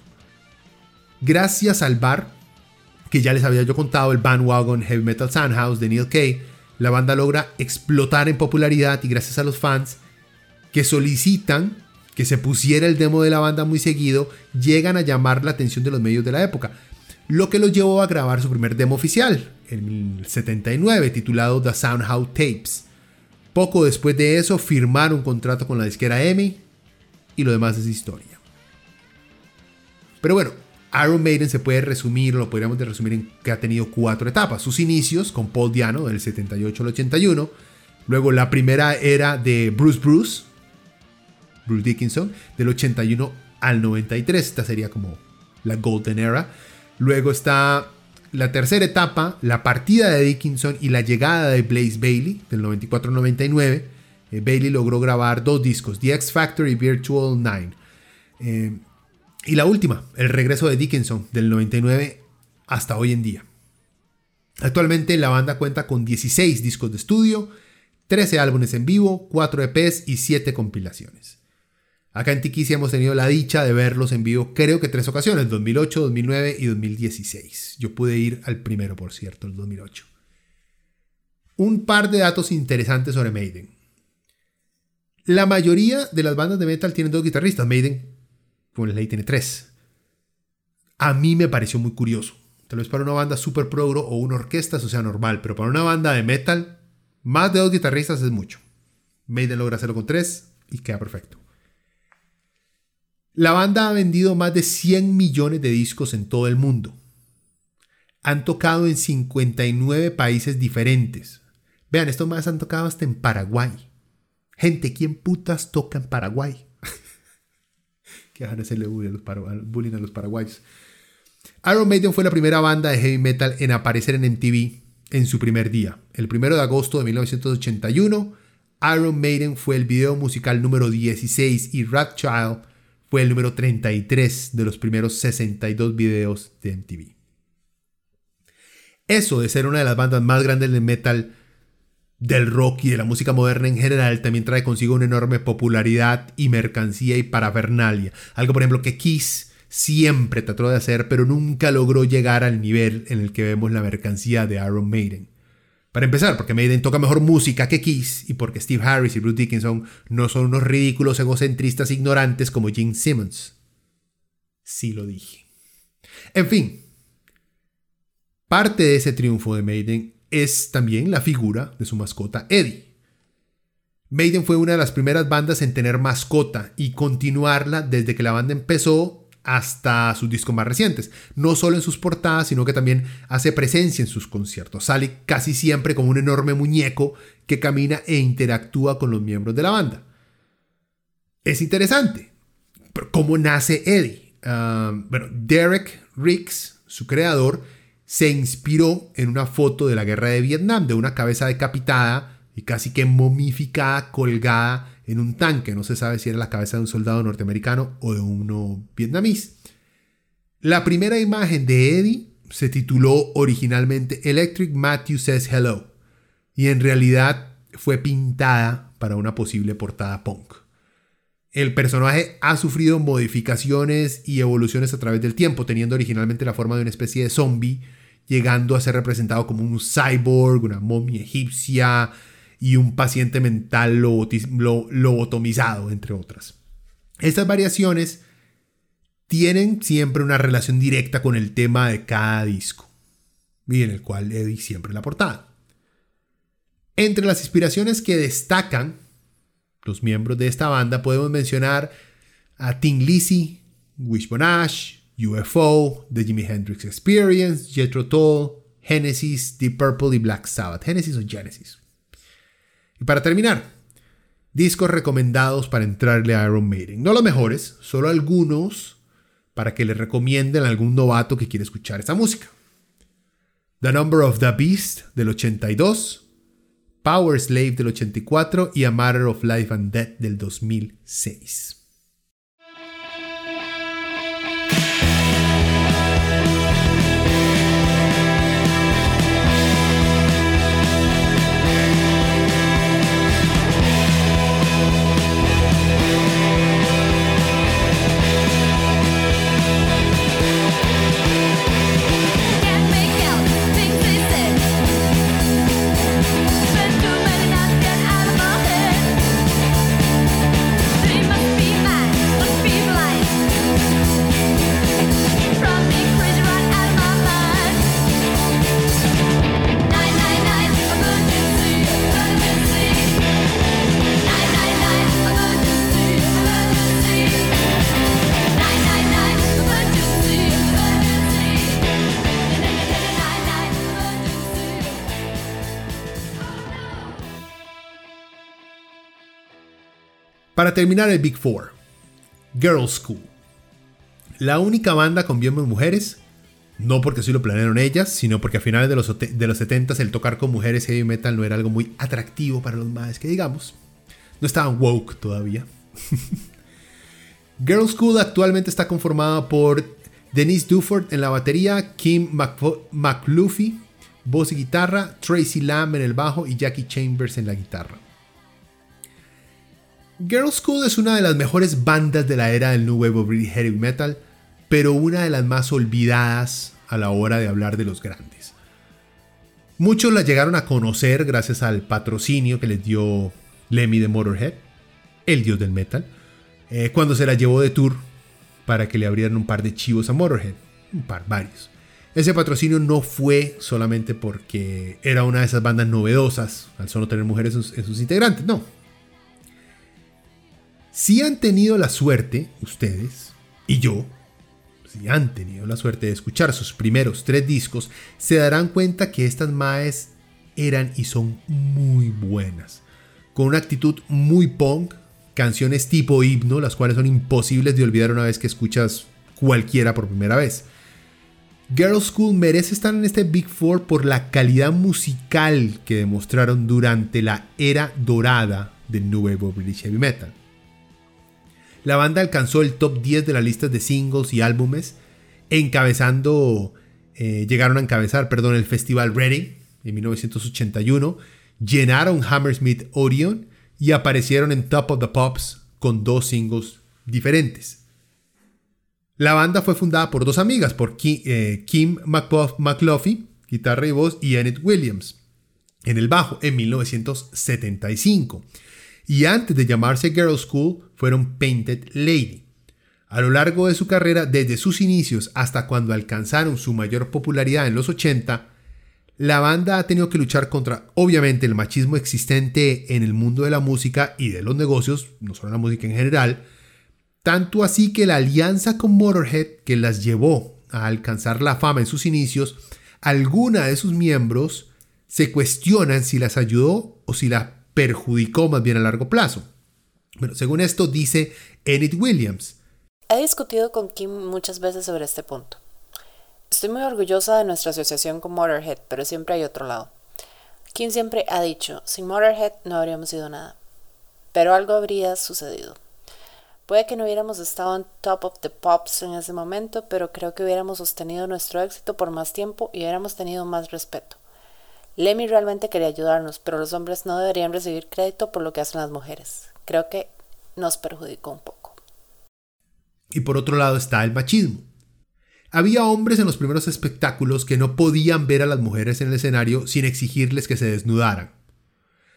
Gracias al bar, que ya les había yo contado, el bandwagon Heavy Metal Soundhouse de Neil Kay, la banda logra explotar en popularidad y gracias a los fans que solicitan que se pusiera el demo de la banda muy seguido, llegan a llamar la atención de los medios de la época, lo que los llevó a grabar su primer demo oficial, en el 79, titulado The Soundhouse Tapes. Poco después de eso firmaron un contrato con la disquera EMI y lo demás es historia. Pero bueno, Iron Maiden se puede resumir, lo podríamos resumir en que ha tenido cuatro etapas. Sus inicios con Paul Diano del 78 al 81. Luego la primera era de Bruce Bruce, Bruce Dickinson, del 81 al 93. Esta sería como la Golden Era. Luego está la tercera etapa, la partida de Dickinson y la llegada de Blaze Bailey del 94 al 99. Eh, Bailey logró grabar dos discos, The X Factor y Virtual 9. Eh, y la última, el regreso de Dickinson del 99 hasta hoy en día. Actualmente la banda cuenta con 16 discos de estudio, 13 álbumes en vivo, 4 EPs y 7 compilaciones. Acá en Tiquicia hemos tenido la dicha de verlos en vivo creo que tres ocasiones, 2008, 2009 y 2016. Yo pude ir al primero, por cierto, el 2008. Un par de datos interesantes sobre Maiden. La mayoría de las bandas de metal tienen dos guitarristas. Maiden Como ley tiene tres. A mí me pareció muy curioso. Tal vez para una banda super progro o una orquesta eso sea normal, pero para una banda de metal, más de dos guitarristas es mucho. Maiden logra hacerlo con tres y queda perfecto. La banda ha vendido más de 100 millones de discos en todo el mundo. Han tocado en 59 países diferentes. Vean, estos más han tocado hasta en Paraguay. Gente, ¿quién putas toca en Paraguay? Que van hacerle bullying a, los paraguayos. Iron Maiden fue la primera banda de heavy metal en aparecer en MTV en su primer día. El 1 de agosto de 1981, Iron Maiden fue el video musical número 16 y Rat Child fue el número 33 de los primeros 62 videos de MTV. Eso de ser una de las bandas más grandes del metal, del rock y de la música moderna en general también trae consigo una enorme popularidad y mercancía y parafernalia. Algo por ejemplo que Kiss siempre trató de hacer pero nunca logró llegar al nivel en el que vemos la mercancía de Iron Maiden. Para empezar, porque Maiden toca mejor música que Kiss y porque Steve Harris y Bruce Dickinson no son unos ridículos egocentristas ignorantes como Gene Simmons. Sí lo dije. En fin, parte de ese triunfo de Maiden es también la figura de su mascota Eddie. Maiden fue una de las primeras bandas en tener mascota y continuarla desde que la banda empezó hasta sus discos más recientes. No solo en sus portadas, sino que también hace presencia en sus conciertos. Sale casi siempre como un enorme muñeco que camina e interactúa con los miembros de la banda. Es interesante. Pero ¿Cómo nace Eddie? Ah, bueno, Derek Riggs, su creador, se inspiró en una foto de la guerra de Vietnam, de una cabeza decapitada y casi que momificada, colgada en un tanque. No se sabe si era la cabeza de un soldado norteamericano o de uno vietnamís. La primera imagen de Eddie se tituló originalmente Electric Matthew Says Hello y en realidad fue pintada para una posible portada punk. El personaje ha sufrido modificaciones y evoluciones a través del tiempo, teniendo originalmente la forma de una especie de zombie, llegando a ser representado como un cyborg, una momia egipcia, y un paciente mental lobotomizado, entre otras. Estas variaciones tienen siempre una relación directa con el tema de cada disco, y en el cual Eddie siempre la portada. Entre las inspiraciones que destacan los miembros de esta banda podemos mencionar a Tim Lizzy, Wishbone Ash, UFO, The Jimi Hendrix Experience, Jethro Tull, Genesis, Deep Purple y Black Sabbath. Genesis o Genesis. Y para terminar, discos recomendados para entrarle a Iron Maiden. No los mejores, solo algunos para que le recomienden a algún novato que quiere escuchar esta música. The Number of the Beast del 82, Power Slave del 84 y A Matter of Life and Death del 2006. Para terminar el Big Four, Girls School. La única banda con miembros mujeres, no porque así lo planearon ellas, sino porque a finales de los, de los 70 el tocar con mujeres heavy metal no era algo muy atractivo para los más que digamos. No estaban woke todavía. Girls School actualmente está conformada por Denise Duford en la batería, Kim McLuffy, voz y guitarra, Tracy Lamb en el bajo y Jackie Chambers en la guitarra. Girls School es una de las mejores bandas de la era del New Wave of Heavy Metal, pero una de las más olvidadas a la hora de hablar de los grandes. Muchos la llegaron a conocer gracias al patrocinio que les dio Lemmy de Motorhead, el dios del metal, eh, cuando se la llevó de tour para que le abrieran un par de chivos a Motorhead. Un par, varios. Ese patrocinio no fue solamente porque era una de esas bandas novedosas, al solo tener mujeres en sus integrantes, no. Si han tenido la suerte, ustedes y yo, si han tenido la suerte de escuchar sus primeros tres discos, se darán cuenta que estas maes eran y son muy buenas. Con una actitud muy punk, canciones tipo himno, las cuales son imposibles de olvidar una vez que escuchas cualquiera por primera vez. Girl School merece estar en este Big Four por la calidad musical que demostraron durante la era dorada del of British Heavy Metal. La banda alcanzó el top 10 de las listas de singles y álbumes, encabezando, eh, llegaron a encabezar, perdón, el Festival Reading en 1981, llenaron Hammersmith Odeon y aparecieron en Top of the Pops con dos singles diferentes. La banda fue fundada por dos amigas, por Kim, eh, Kim McLaughlin, guitarra y voz, y Enid Williams, en el bajo, en 1975 y antes de llamarse Girl School fueron Painted Lady. A lo largo de su carrera, desde sus inicios hasta cuando alcanzaron su mayor popularidad en los 80, la banda ha tenido que luchar contra, obviamente, el machismo existente en el mundo de la música y de los negocios, no solo la música en general, tanto así que la alianza con Motorhead, que las llevó a alcanzar la fama en sus inicios, alguna de sus miembros se cuestionan si las ayudó o si la perjudicó más bien a largo plazo. Bueno, según esto dice Enid Williams. He discutido con Kim muchas veces sobre este punto. Estoy muy orgullosa de nuestra asociación con Motorhead, pero siempre hay otro lado. Kim siempre ha dicho, sin Motorhead no habríamos sido nada. Pero algo habría sucedido. Puede que no hubiéramos estado en top of the pops en ese momento, pero creo que hubiéramos sostenido nuestro éxito por más tiempo y hubiéramos tenido más respeto. Lemmy realmente quería ayudarnos, pero los hombres no deberían recibir crédito por lo que hacen las mujeres. Creo que nos perjudicó un poco. Y por otro lado está el machismo. Había hombres en los primeros espectáculos que no podían ver a las mujeres en el escenario sin exigirles que se desnudaran.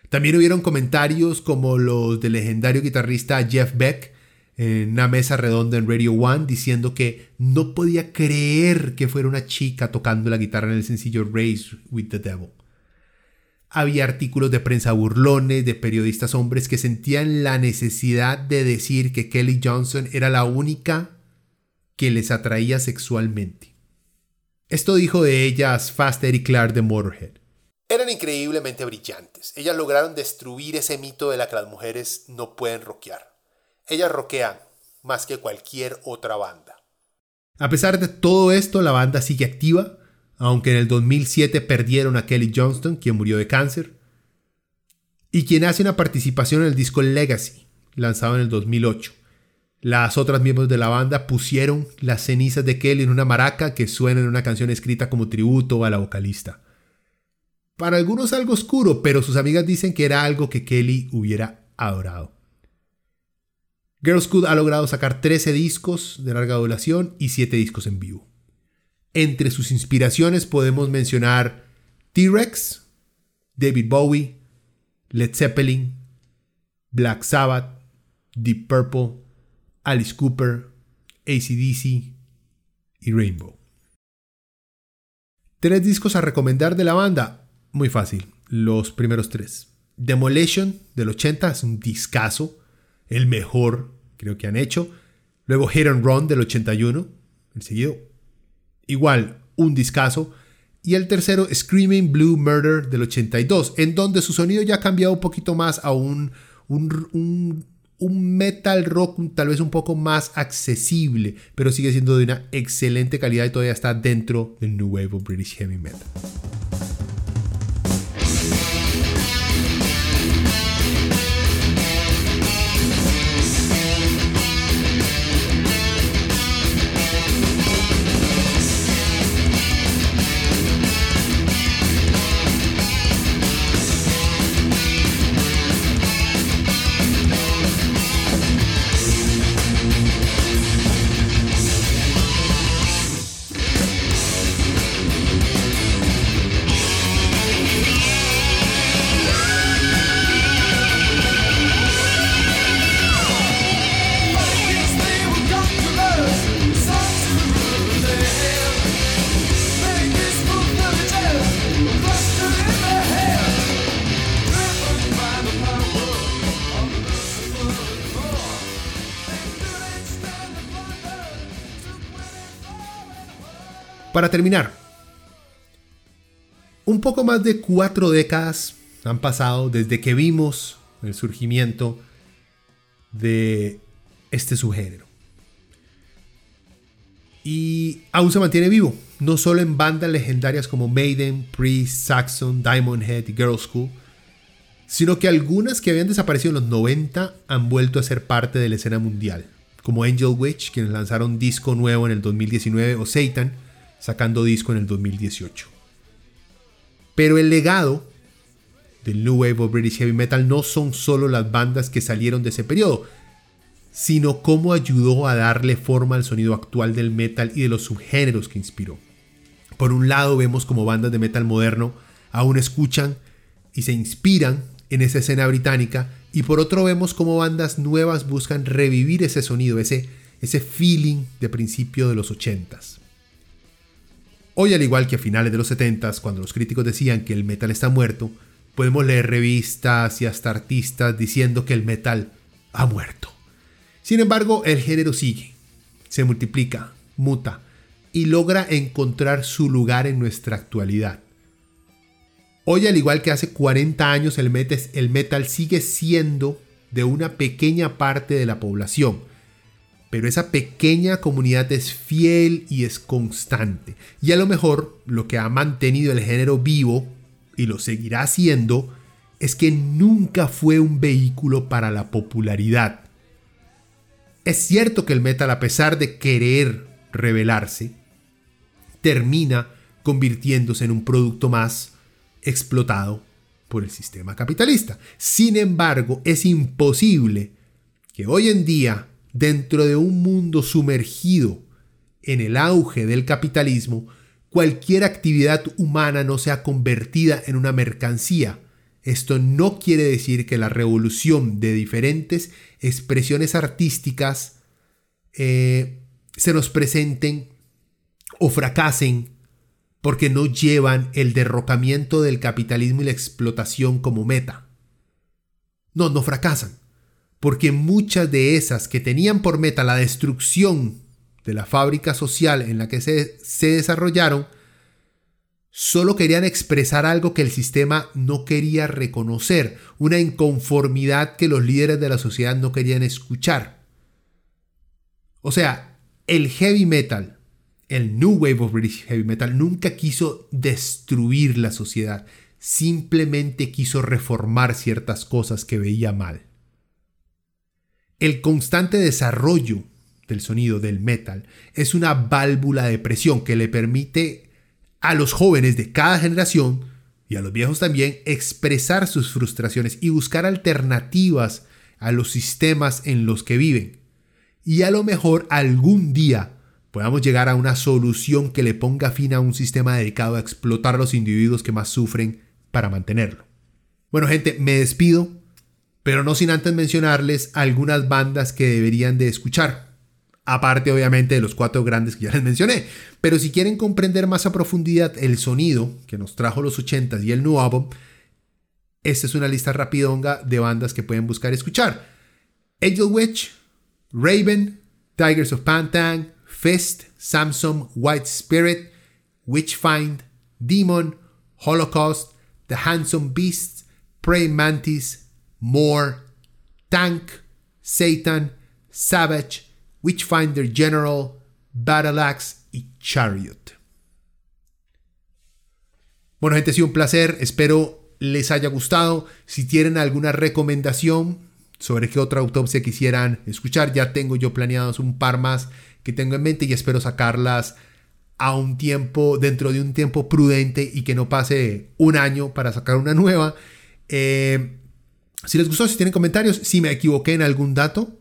También hubieron comentarios como los del legendario guitarrista Jeff Beck en una mesa redonda en Radio One diciendo que no podía creer que fuera una chica tocando la guitarra en el sencillo Race with the Devil. Había artículos de prensa burlones, de periodistas hombres que sentían la necesidad de decir que Kelly Johnson era la única que les atraía sexualmente. Esto dijo de ellas Fast Eddie Clark de Motorhead. Eran increíblemente brillantes. Ellas lograron destruir ese mito de la que las mujeres no pueden rockear. Ellas rockean más que cualquier otra banda. A pesar de todo esto, la banda sigue activa aunque en el 2007 perdieron a Kelly Johnston, quien murió de cáncer, y quien hace una participación en el disco Legacy, lanzado en el 2008. Las otras miembros de la banda pusieron las cenizas de Kelly en una maraca que suena en una canción escrita como tributo a la vocalista. Para algunos algo oscuro, pero sus amigas dicen que era algo que Kelly hubiera adorado. Girls School ha logrado sacar 13 discos de larga duración y 7 discos en vivo. Entre sus inspiraciones podemos mencionar T-Rex, David Bowie, Led Zeppelin, Black Sabbath, Deep Purple, Alice Cooper, ACDC y Rainbow. Tres discos a recomendar de la banda. Muy fácil, los primeros tres. Demolition del 80 es un discazo, el mejor creo que han hecho. Luego Hit and Run del 81, el seguido igual un discazo. Y el tercero, Screaming Blue Murder del 82, en donde su sonido ya ha cambiado un poquito más a un, un, un, metal rock tal vez un poco más accesible, pero sigue siendo de una excelente calidad y todavía está dentro del New Wave of British Heavy Metal. Para terminar, un poco más de cuatro décadas han pasado desde que vimos el surgimiento de este subgénero. Y aún se mantiene vivo, no solo en bandas legendarias como Maiden, Priest, Saxon, Diamond Head y Girl School, sino que algunas que habían desaparecido en los 90 han vuelto a ser parte de la escena mundial, como Angel Witch, quienes lanzaron disco nuevo en el 2019, o Satan, sacando disco en el 2018. Pero el legado del New Wave of British Heavy Metal no son solo las bandas que salieron de ese periodo, sino cómo ayudó a darle forma al sonido actual del metal y de los subgéneros que inspiró. Por un lado vemos como bandas de metal moderno aún escuchan y se inspiran en esa escena británica y por otro vemos como bandas nuevas buscan revivir ese sonido, ese, ese feeling de principio de los 80s. Hoy al igual que a finales de los 70s, cuando los críticos decían que el metal está muerto, podemos leer revistas y hasta artistas diciendo que el metal ha muerto. Sin embargo, el género sigue, se multiplica, muta y logra encontrar su lugar en nuestra actualidad. Hoy, al igual que hace 40 años, el metal, sigue siendo de una pequeña parte de la población, pero esa pequeña comunidad es fiel y es constante. Y a lo mejor lo que ha mantenido el género vivo y lo seguirá haciendo es que nunca fue un vehículo para la popularidad. Es cierto que el metal, a pesar de querer revelarse, termina convirtiéndose en un producto más explotado por el sistema capitalista. Sin embargo, es imposible que hoy en día, dentro de un mundo sumergido en el auge del capitalismo, cualquier actividad humana no sea convertida en una mercancía. Esto no quiere decir que la revolución de diferentes expresiones artísticas eh, se nos presenten o fracasen porque no llevan el derrocamiento del capitalismo y la explotación como meta. No, no fracasan, porque muchas de esas que tenían por meta la destrucción de la fábrica social en la que se, desarrollaron, solo querían expresar algo que el sistema no quería reconocer, una inconformidad que los líderes de la sociedad no querían escuchar. O sea, el heavy metal, el New Wave of British Heavy Metal, nunca quiso destruir la sociedad, simplemente quiso reformar ciertas cosas que veía mal. El constante desarrollo del sonido del metal es una válvula de presión que le permite a los jóvenes de cada generación y a los viejos también expresar sus frustraciones y buscar alternativas a los sistemas en los que viven. Y a lo mejor algún día podamos llegar a una solución que le ponga fin a un sistema dedicado a explotar a los individuos que más sufren para mantenerlo. Bueno gente, me despido, pero no sin antes mencionarles algunas bandas que deberían de escuchar aparte obviamente de los cuatro grandes que ya les mencioné. Pero si quieren comprender más a profundidad el sonido que nos trajo los 80s y el nuevo álbum, esta es una lista rapidonga de bandas que pueden buscar escuchar. Angel Witch, Raven, Tigers of Pantang, Fist, Samsung, White Spirit, Witchfind, Demon, Holocaust, The Handsome Beasts, Prey Mantis, More, Tank, Satan, Savage, Witchfinder General, Battle Axe y Chariot. Bueno, gente, ha sido un placer. Espero les haya gustado. Si tienen alguna recomendación sobre qué otra autopsia quisieran escuchar, ya tengo yo planeados un par más que tengo en mente y espero sacarlas a un tiempo, dentro de un tiempo prudente y que no pase un año para sacar una nueva. Eh, si les gustó, si tienen comentarios, si me equivoqué en algún dato,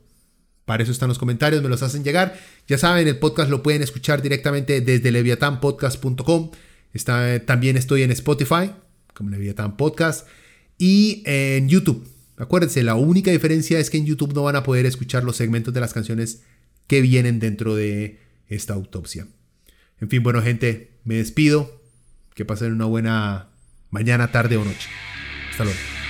para eso están los comentarios, me los hacen llegar. Ya saben, el podcast lo pueden escuchar directamente desde leviatanpodcast.com. También estoy en Spotify, como Leviathan Podcast, y en YouTube. Acuérdense, la única diferencia es que en YouTube no van a poder escuchar los segmentos de las canciones que vienen dentro de esta autopsia. En fin, bueno, gente, me despido. Que pasen una buena mañana, tarde o noche. Hasta luego.